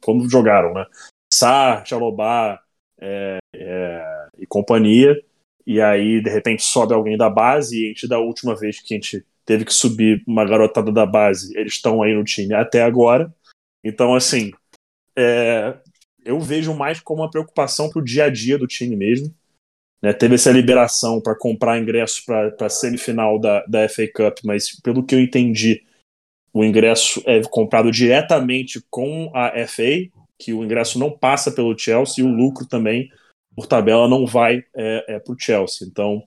S3: como jogaram, né? Sá, Jalobá é, é, e companhia e aí de repente sobe alguém da base e a gente da última vez que a gente teve que subir uma garotada da base, eles estão aí no time até agora. Então assim, é, eu vejo mais como uma preocupação para o dia a dia do time mesmo. Né, teve essa liberação para comprar ingresso para a semifinal da, da FA Cup, mas pelo que eu entendi, o ingresso é comprado diretamente com a FA, que o ingresso não passa pelo Chelsea e o lucro também por tabela não vai é, é para o Chelsea. Então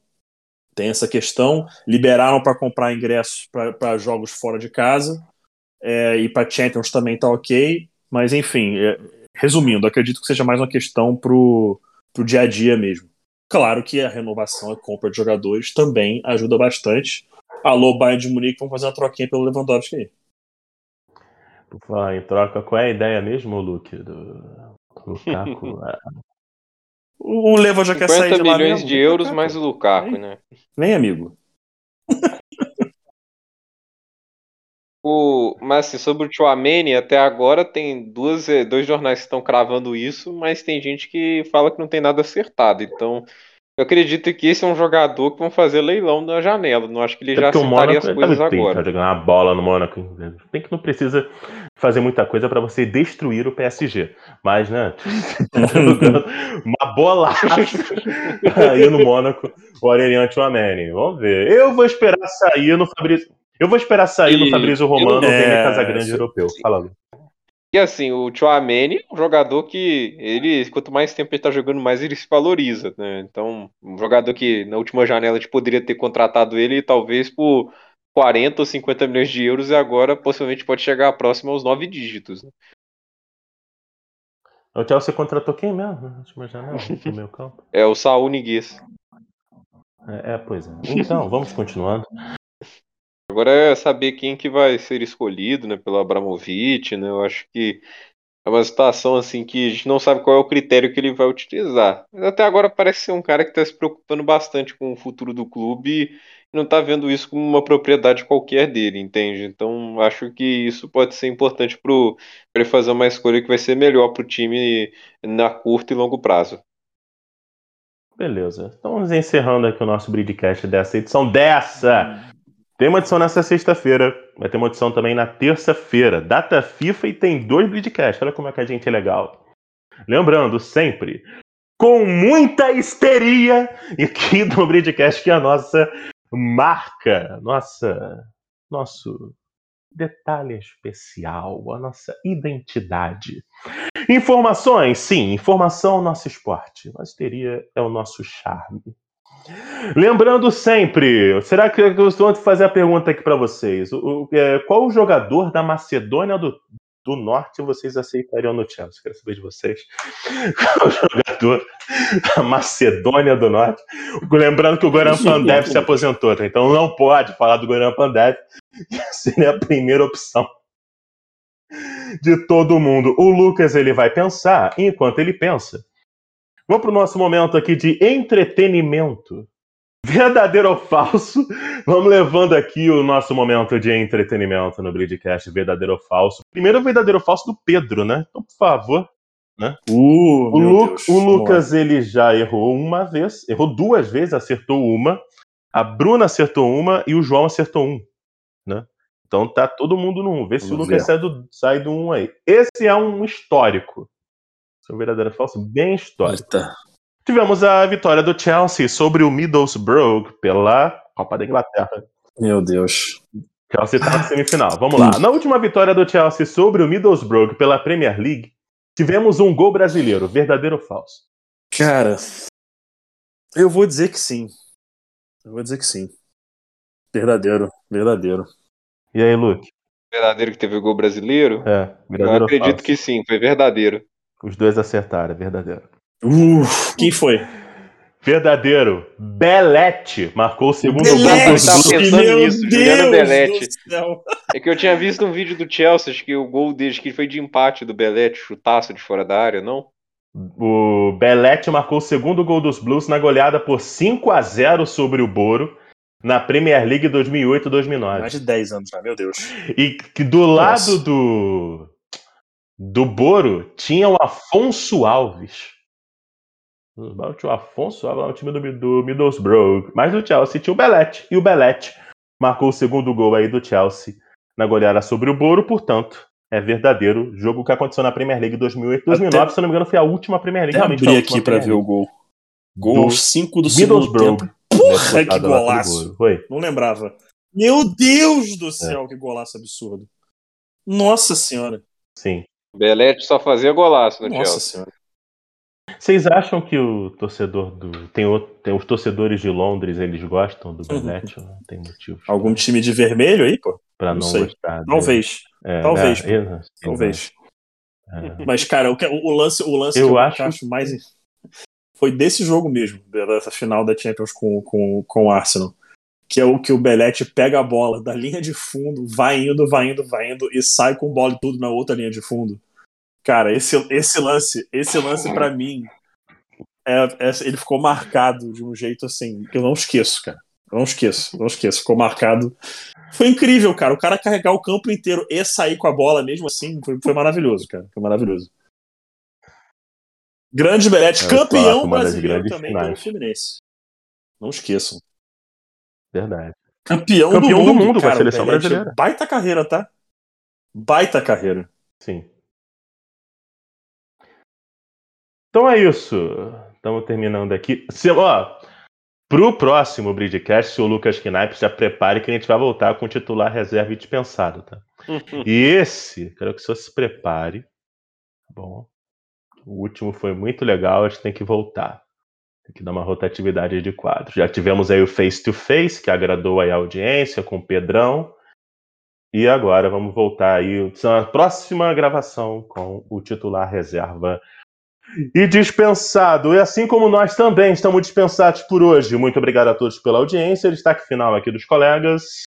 S3: tem essa questão. Liberaram para comprar ingressos para jogos fora de casa é, e para Champions também tá ok. Mas enfim, é, resumindo, acredito que seja mais uma questão para o dia a dia mesmo. Claro que a renovação e compra de jogadores também ajuda bastante. Alô, Bayern de Munique, vamos fazer uma troquinha pelo Lewandowski aí.
S1: Por falar em troca, qual é a ideia mesmo, Luke, do Lukaku?
S3: O Leva já quer sair de
S2: lá milhões de euros mais o Lukaku, né?
S3: Vem, amigo.
S2: O, mas assim, sobre o Chouameni, até agora tem duas, eh, dois jornais que estão cravando isso, mas tem gente que fala que não tem nada acertado. Então, eu acredito que esse é um jogador que vão fazer leilão na janela. Não acho que ele é já acertaria as coisas tá agora.
S1: Tá jogando uma bola no Mônaco. Tem que não precisa fazer muita coisa para você destruir o PSG. Mas, né? uma bola aí no Mônaco, o Aurelian Tchouameni. Vamos ver. Eu vou esperar sair no Fabrício. Eu vou esperar sair e... no Fabrício Romano, é... Casa Casagrande europeu. Fala,
S2: e assim, o Chouameni é um jogador que ele, quanto mais tempo ele tá jogando, mais ele se valoriza, né? Então, um jogador que na última janela a gente poderia ter contratado ele talvez por 40 ou 50 milhões de euros e agora possivelmente pode chegar próximo aos nove dígitos. Né?
S1: O Chelsea contratou quem mesmo na última janela no meu campo?
S2: É o Saul Niguez.
S1: É, é, pois é. Então, vamos continuando.
S2: Agora é saber quem que vai ser escolhido, né, pelo Abramovich, né? Eu acho que é uma situação assim que a gente não sabe qual é o critério que ele vai utilizar. Mas até agora parece ser um cara que está se preocupando bastante com o futuro do clube e não está vendo isso como uma propriedade qualquer dele, entende? Então acho que isso pode ser importante para ele fazer uma escolha que vai ser melhor para o time na curto e longo prazo.
S1: Beleza. Estamos encerrando aqui o nosso Breedcast dessa edição dessa tem uma edição nessa sexta-feira, vai ter uma edição também na terça-feira. Data FIFA e tem dois Bleedcast. Olha como é que a gente é legal. Lembrando, sempre, com muita histeria, e aqui do Bleedcast, que é a nossa marca, nossa, nosso detalhe especial, a nossa identidade. Informações, sim, informação é o nosso esporte. A histeria é o nosso charme. Lembrando sempre, será que eu estou de fazer a pergunta aqui para vocês? O, é, qual o jogador da Macedônia do, do Norte vocês aceitariam no Chelsea? Quero saber de vocês. Qual o jogador da Macedônia do Norte? Lembrando que o Goran Pandev se aposentou, tá? então não pode falar do Goran Pandev, seria a primeira opção de todo mundo. O Lucas ele vai pensar, enquanto ele pensa, Vamos para o nosso momento aqui de entretenimento. Verdadeiro ou falso? Vamos levando aqui o nosso momento de entretenimento no Bleedcast, verdadeiro ou falso. Primeiro, verdadeiro ou falso do Pedro, né? Então, por favor. Né?
S3: Uh,
S1: o, Lu o Lucas ele já errou uma vez, errou duas vezes, acertou uma. A Bruna acertou uma e o João acertou um. Né? Então tá todo mundo no um. Vê se o Lucas sai do, sai do um aí. Esse é um histórico. Seu verdadeiro ou falso, bem histórico. Eita. Tivemos a vitória do Chelsea sobre o Middlesbrough pela Copa da Inglaterra.
S3: Meu Deus.
S1: Chelsea está na semifinal. Vamos lá. Na última vitória do Chelsea sobre o Middlesbrough pela Premier League, tivemos um gol brasileiro. Verdadeiro ou falso?
S3: Cara, eu vou dizer que sim. Eu vou dizer que sim. Verdadeiro, verdadeiro.
S1: E aí, Luke?
S2: Verdadeiro que teve o gol brasileiro?
S1: É, verdadeiro.
S2: Eu acredito que sim, foi verdadeiro.
S1: Os dois acertaram, é verdadeiro.
S3: Uh, quem foi?
S1: Verdadeiro. Belete marcou o segundo
S3: Belete,
S1: gol
S2: Eu
S1: dos
S2: tava
S1: Blues.
S2: pensando
S3: meu
S2: nisso, Juliano
S3: do céu.
S2: É que eu tinha visto um vídeo do Chelsea, acho que o gol deles que foi de empate do Belete, chutaço de fora da área, não?
S1: O Belete marcou o segundo gol dos Blues na goleada por 5 a 0 sobre o Boro na Premier League 2008-2009.
S3: Mais de 10 anos já, meu Deus.
S1: E que do
S3: Nossa.
S1: lado do do Boro tinha o Afonso Alves. Tinha o Afonso Alves lá no time do, do Middlesbrough. Mas do Chelsea tinha o Belete. E o Belete marcou o segundo gol aí do Chelsea na goleada sobre o Boro, portanto, é verdadeiro. Jogo que aconteceu na Premier League 2008-2009,
S3: Até-
S1: se eu não me engano, foi a última Premier League.
S3: Até
S1: foi
S3: abri aqui pra
S1: Premier
S3: ver o gol. Gol
S1: Do
S3: aos 5 do segundo
S1: Middlesbrough.
S3: tempo. Porra, que golaço.
S1: Foi.
S3: Não lembrava. Meu Deus
S1: É.
S3: do céu, que golaço absurdo. Nossa senhora.
S1: Sim.
S2: Belete só fazia golaço no
S3: Nossa
S2: Chelsea.
S3: senhora.
S1: Vocês acham que o torcedor do. Tem, outro- tem os torcedores de Londres, eles gostam do Belete? Não tem motivo.
S3: Algum time de vermelho aí, pô?
S1: pra
S3: não
S1: não,
S3: sei.
S1: gostar. dele.
S3: Talvez.
S1: É,
S3: talvez,
S1: né?
S3: Talvez.
S1: né? É.
S3: Mas, cara, o, que- o lance, o lance
S1: Eu
S3: que eu
S1: acho-
S3: acho mais. Foi desse jogo mesmo, dessa final da Champions com, com, com o Arsenal. Que é o que o Belete pega a bola da linha de fundo, vai indo, vai indo, vai indo e sai com bola e tudo na outra linha de fundo. Cara, esse, esse lance, esse lance para mim, é- é- ele ficou marcado de um jeito assim que eu não esqueço, cara. Eu não esqueço, não esqueço. Ficou marcado. Foi incrível, cara. O cara carregar o campo inteiro e sair com a bola mesmo assim foi, foi maravilhoso, cara. Foi maravilhoso. Grande Belete,
S1: É,
S3: campeão brasileiro também
S1: finais.
S3: pelo Fluminense. Não esqueçam.
S1: Verdade.
S3: Campeão,
S1: Campeão
S3: do
S1: do
S3: mundo,
S1: mundo com a
S3: cara,
S1: seleção
S3: Belete,
S1: brasileira.
S3: Baita carreira, tá? Baita carreira.
S1: Sim. Então é isso. Estamos terminando aqui. Se, ó, pro próximo Bridgecast, o Lucas Knaip já prepare que a gente vai voltar com o titular reserva e dispensado, tá? E esse, quero que você se prepare. Tá bom. O último foi muito legal, a gente tem que voltar. Tem que dar uma rotatividade de quadros. Já tivemos aí o Face to Face, que agradou aí a audiência com o Pedrão. E agora vamos voltar aí na próxima gravação com o titular reserva e dispensado. E assim como nós também estamos dispensados por hoje. Muito obrigado a todos pela audiência. Destaque final aqui dos colegas.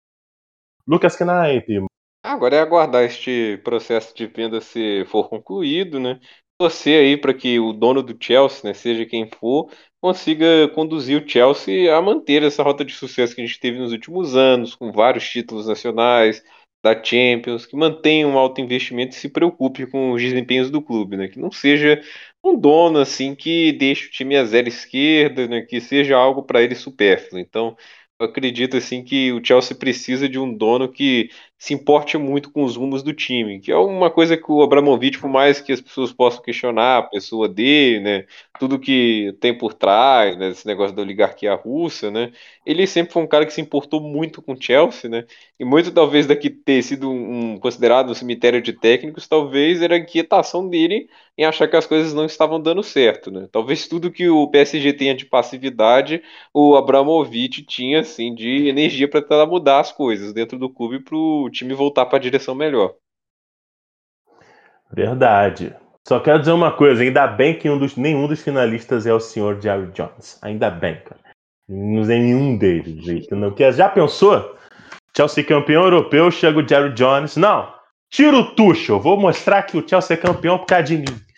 S1: Lucas Knaip,
S2: Agora é aguardar este processo de venda se for concluído, né? Torcer aí para que o dono do Chelsea, né, seja quem for, consiga conduzir o Chelsea a manter essa rota de sucesso que a gente teve nos últimos anos, com vários títulos nacionais, da Champions, que mantenha um alto investimento e se preocupe com os desempenhos do clube, né? Que não seja um dono assim que deixe o time a zero esquerda, né? Que seja algo para ele supérfluo. Então, eu acredito assim que o Chelsea precisa de um dono que se importe muito com os rumos do time, que é uma coisa que o Abramovich, por mais que as pessoas possam questionar a pessoa dele, né, tudo que tem por trás, né, esse negócio da oligarquia russa, né, ele sempre foi um cara que se importou muito com o Chelsea, né, e muito talvez daqui ter sido um, um- considerado um cemitério de técnicos, talvez era a inquietação dele em achar que as coisas não estavam dando certo, né, talvez tudo que o PSG tenha de passividade, o Abramovich tinha, assim, de energia para tentar mudar as coisas dentro do clube para o time voltar para a direção melhor.
S1: Verdade. Só quero dizer uma coisa, ainda bem que um dos, nenhum dos finalistas é o senhor Jerry Jones. Ainda bem, cara. Não tem nenhum deles. Entendeu? Porque já pensou? Chelsea campeão europeu, chega o Jerry Jones. Não, tira o Tuchel. Vou mostrar que o Chelsea é campeão por causa de mim.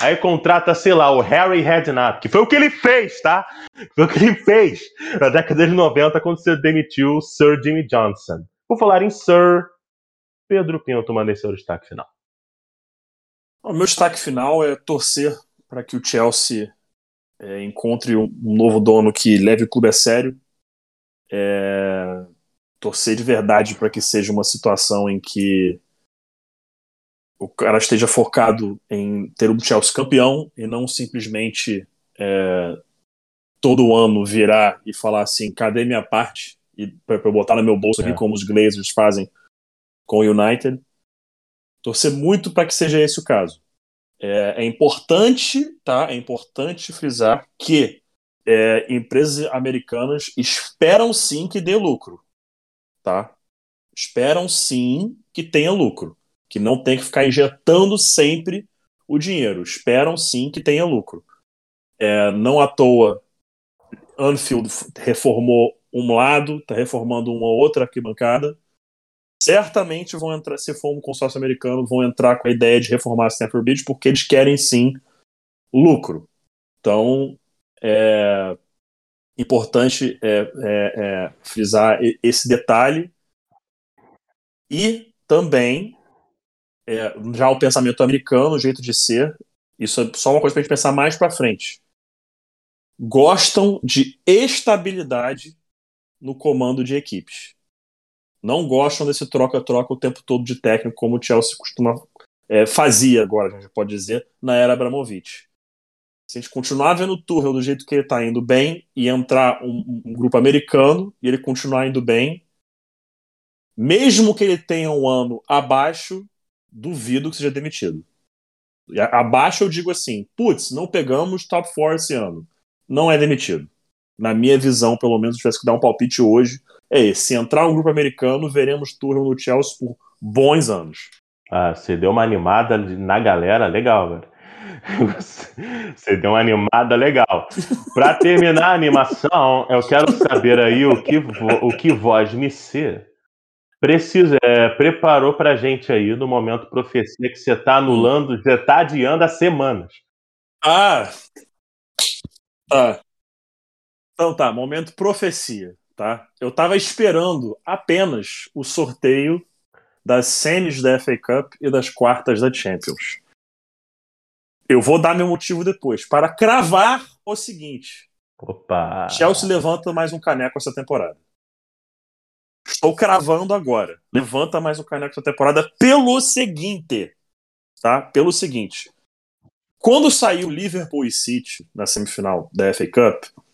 S1: Aí contrata, sei lá, o Harry Redknapp, que foi o que ele fez, tá? Foi o que ele fez na década de 90 quando você demitiu o Sir Jimmy Johnson. Por falar em Sir, Pedro Pinto manda seu destaque final.
S3: O meu destaque final é torcer para que o Chelsea é, encontre um, um novo dono que leve o clube a sério. É, torcer de verdade para que seja uma situação em que o cara esteja focado em ter o Chelsea campeão e não simplesmente é, todo ano virar e falar assim: cadê minha parte? E para eu botar no meu bolso aqui,
S1: É.
S3: como os Glazers fazem com o United. Torcer muito para que seja esse o caso. É, é importante, tá? É importante frisar que é, empresas americanas esperam sim que dê lucro, tá? Esperam sim que tenha lucro, que não tem que ficar injetando sempre o dinheiro. Esperam sim que tenha lucro. É, não à toa Anfield reformou um lado, está reformando uma outra arquibancada. Certamente vão entrar, se for um consórcio americano, vão entrar com a ideia de reformar a Stanford Bridge, porque eles querem sim lucro. Então, é importante é, é, é, frisar esse detalhe. E também, é, já o pensamento americano, o jeito de ser, isso é só uma coisa para a gente pensar mais para frente. Gostam de estabilidade no comando de equipes. Não gostam desse troca-troca o tempo todo de técnico, como o Chelsea costuma é, fazia agora, a gente pode dizer, na era Abramovich. Se a gente continuar vendo o Tuchel do jeito que ele está indo bem e entrar um, um, grupo americano e ele continuar indo bem, mesmo que ele tenha um ano abaixo, duvido que seja demitido. Abaixo eu digo assim, putz, não pegamos top 4 esse ano. Não é demitido. Na minha visão, pelo menos, se tivesse que dar um palpite hoje, é esse. Se entrar um grupo americano, veremos Tuchel no Chelsea por bons anos.
S1: Ah, você deu uma animada na galera, legal, velho. Você deu uma animada legal. Para terminar a animação, eu quero saber aí o que, o que voz me ser precisa, é, preparou pra gente aí no momento profecia que você tá anulando, você tá adiando há semanas.
S3: Ah! Tá. Então tá, momento profecia, tá? Eu tava esperando apenas o sorteio das semis da FA Cup e das quartas da Champions. Eu vou dar meu motivo depois, para cravar o seguinte.
S1: Opa!
S3: Chelsea levanta mais um caneco essa temporada. Estou cravando agora. Levanta mais um caneco essa temporada pelo seguinte, tá? Pelo seguinte. Quando saiu Liverpool e City na semifinal da FA Cup,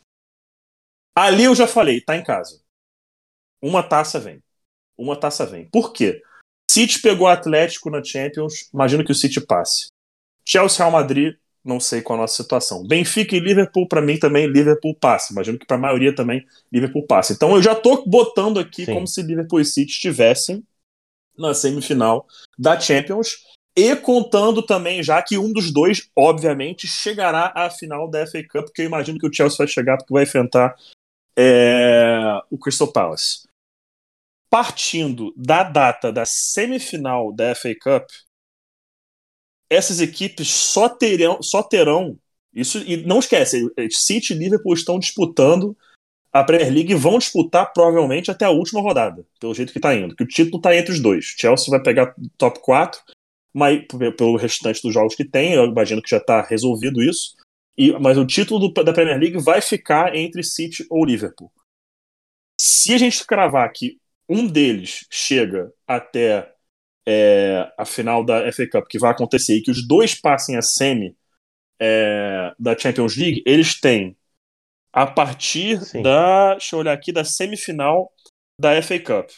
S3: ali eu já falei, tá em casa. Uma taça vem. Uma taça vem. Por quê? City pegou o Atlético na Champions, imagino que o City passe. Chelsea Real Madrid, não sei qual a nossa situação. Benfica e Liverpool, para mim também, Liverpool passa. Imagino que para a maioria também, Liverpool passa. Então eu já tô botando aqui Sim. como se Liverpool e City estivessem na semifinal da Champions. E contando também já que um dos dois, obviamente, chegará à final da FA Cup, porque eu imagino que o Chelsea vai chegar porque vai enfrentar é, o Crystal Palace. Partindo da data da semifinal da FA Cup, essas equipes só terão, só terão isso e não esquece, City e Liverpool estão disputando a Premier League e vão disputar provavelmente até a última rodada, pelo jeito que está indo, que o título está entre os dois. Chelsea vai pegar top 4, mas pelo restante dos jogos que tem, eu imagino que já está resolvido isso. E, mas o título do, da Premier League vai ficar entre City ou Liverpool. Se a gente cravar que um deles chega até é, a final da FA Cup que vai acontecer e que os dois passem a semi é, da Champions League, eles têm a partir Sim. da. Deixa eu olhar aqui, da semifinal da FA Cup.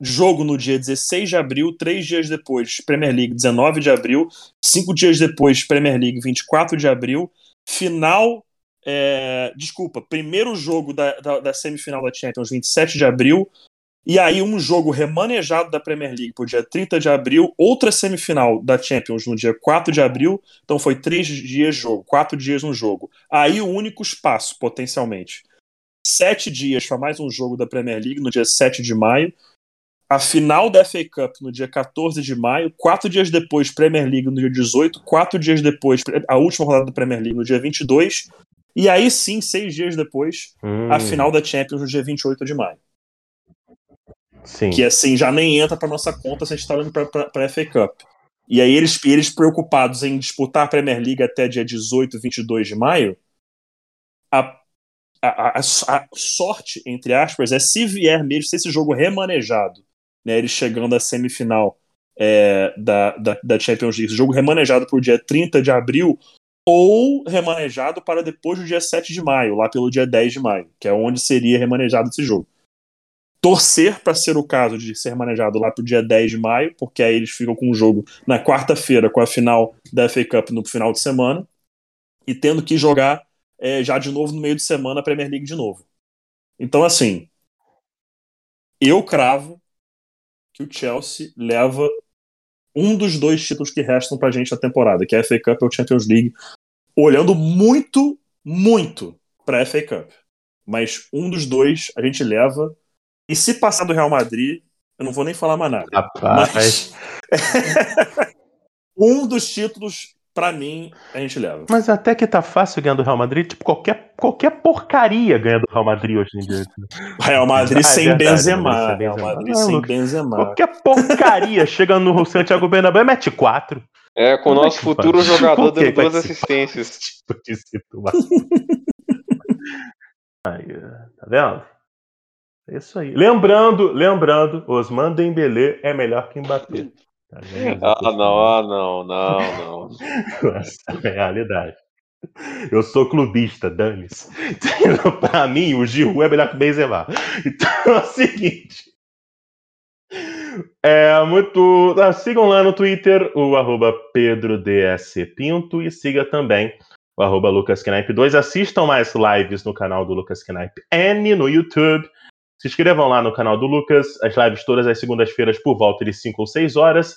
S3: Jogo no dia 16 de abril, três dias depois, Premier League, 19 de abril, cinco dias depois, Premier League, 24 de abril, final. É, desculpa, primeiro jogo da, da, da semifinal da Champions, 27 de abril, e aí, um jogo remanejado da Premier League para o dia 30 de abril, outra semifinal da Champions no dia 4 de abril. Então, foi três dias jogo, quatro dias no jogo. Aí, o único espaço, potencialmente. Sete dias para mais um jogo da Premier League no dia 7 de maio. A final da FA Cup no dia 14 de maio. Quatro dias depois, Premier League no dia 18. Quatro dias depois, a última rodada da Premier League no dia 22. E aí sim, seis dias depois, hum. a final da Champions no dia 28 de maio.
S1: Sim.
S3: Que assim já nem entra para nossa conta se a gente está olhando para a FA Cup. E aí eles, eles preocupados em disputar a Premier League até dia 18, 22 de maio, a, a, a, a sorte, entre aspas, é se vier mesmo, se esse jogo remanejado, né, chegando à semifinal é, da, da, da Champions League, jogo remanejado para o dia 30 de abril, ou remanejado para depois do dia 7 de maio, lá pelo dia 10 de maio, que é onde seria remanejado esse jogo torcer para ser o caso de ser manejado lá pro dia 10 de maio, porque aí eles ficam com o jogo na quarta-feira com a final da FA Cup no final de semana e tendo que jogar é, já de novo no meio de semana a Premier League de novo. Então, assim, eu cravo que o Chelsea leva um dos dois títulos que restam pra gente na temporada, que é a FA Cup ou a Champions League, olhando muito, muito pra FA Cup. mas um dos dois a gente leva. E se passar do Real Madrid, eu não vou nem falar mais nada.
S1: Rapaz.
S3: Mas um dos títulos, pra mim, a gente leva.
S1: Mas até que tá fácil ganhar do Real Madrid, tipo, qualquer, qualquer porcaria ganha do Real Madrid hoje em dia.
S3: Real Madrid
S1: Ah, é
S3: sem
S1: verdade,
S3: Benzema. Real
S1: Benzema.
S3: Madrid
S1: Não,
S3: sem
S1: Lucas,
S3: Benzema.
S1: Qualquer porcaria chega no Santiago Bernabéu e mete 4.
S2: É, com o
S1: é
S2: nosso futuro
S1: faz?
S2: jogador dando duas assistências.
S1: Tipo de situação. Aí, tá vendo? É isso aí. Lembrando, lembrando, Osman Dembélé é melhor que Mbappé. Tá?
S2: Ah, não, ah, não, não, não.
S1: Essa é a realidade. Eu sou clubista, dane-se. Então, pra mim, o Giroud é melhor que o Benzema. Então é o seguinte. É muito. ah, sigam lá no Twitter o arroba PedroDSPinto e siga também o arroba LucasKnipe2. Assistam mais lives no canal do Lucas Knipe N no YouTube. Se inscrevam lá no canal do Lucas. As lives todas as segundas-feiras por volta de 5 ou 6 horas.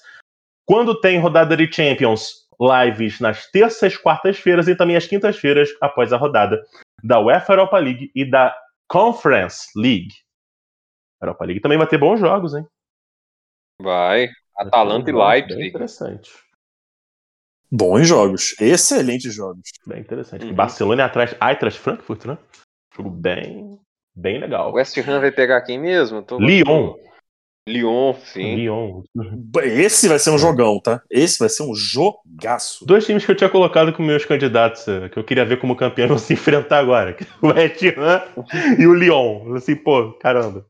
S1: Quando tem rodada de Champions, lives nas terças, quartas-feiras e também às quintas-feiras após a rodada da UEFA Europa League e da Conference League. A Europa League também vai ter bons jogos, hein?
S2: Vai. Atalanta e Leipzig.
S1: interessante.
S3: Bons jogos. Excelentes jogos.
S1: Bem interessante.
S2: Uhum.
S1: Barcelona é atrás. Eintracht Frankfurt, né? Jogo bem, bem legal.
S2: O West Ham vai pegar quem mesmo? Tô-
S1: Lyon.
S2: Lyon, sim.
S1: Lyon.
S3: Esse vai ser um jogão, tá? Esse vai ser um jogaço.
S1: Dois times que eu tinha colocado como meus candidatos, eh, que eu queria ver como campeão vão se enfrentar agora. é O West Ham e o Lyon. Assim, pô, caramba.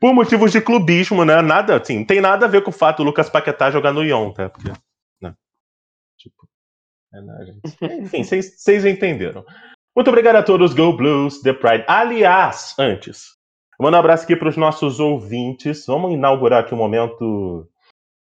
S1: Por motivos de clubismo, né? Nada, assim, não tem nada a ver com o fato do Lucas Paquetá jogar no Lyon, tá? Porque, né? Tipo, é, né, gente? Enfim, vocês entenderam. Muito obrigado a todos, Go Blues, The Pride. Aliás, antes, eu mando um abraço aqui para os nossos ouvintes. Vamos inaugurar aqui um momento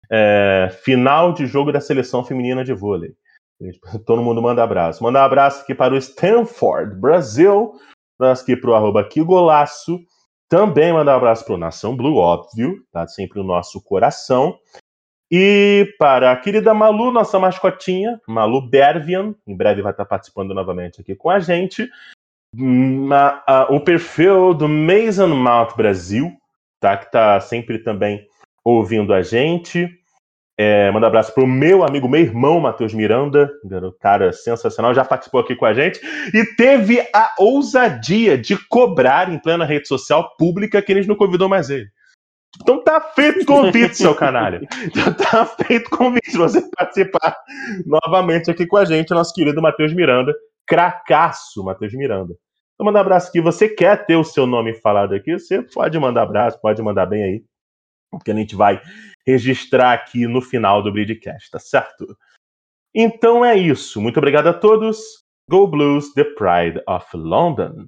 S1: é, final de jogo da seleção feminina de vôlei. Todo mundo manda abraço. Manda um abraço aqui para o Stanford, Brasil. Abraço aqui para o arroba aqui golaço. Também manda um abraço para o Nação Blue, óbvio. Tá sempre no nosso coração. E para a querida Malu, nossa mascotinha, Malu Bervian, em breve vai estar participando novamente aqui com a gente. A- o perfil do Mason Mount Brasil, tá? Que tá sempre também ouvindo a gente. É, manda um abraço pro meu amigo, meu irmão, Matheus Miranda, cara sensacional, já participou aqui com a gente e teve a ousadia de cobrar em plena rede social pública que eles não convidou mais ele. Então tá feito o convite, seu canalha. Então tá feito o convite pra você participar novamente aqui com a gente, nosso querido Matheus Miranda, cracaço Matheus Miranda. Então manda um abraço aqui. Você quer ter o seu nome falado aqui? Você pode mandar abraço, pode mandar bem aí. Porque a gente vai registrar aqui no final do Bridgecast, tá certo? Então é isso. Muito obrigado a todos. Go Blues, The Pride of London.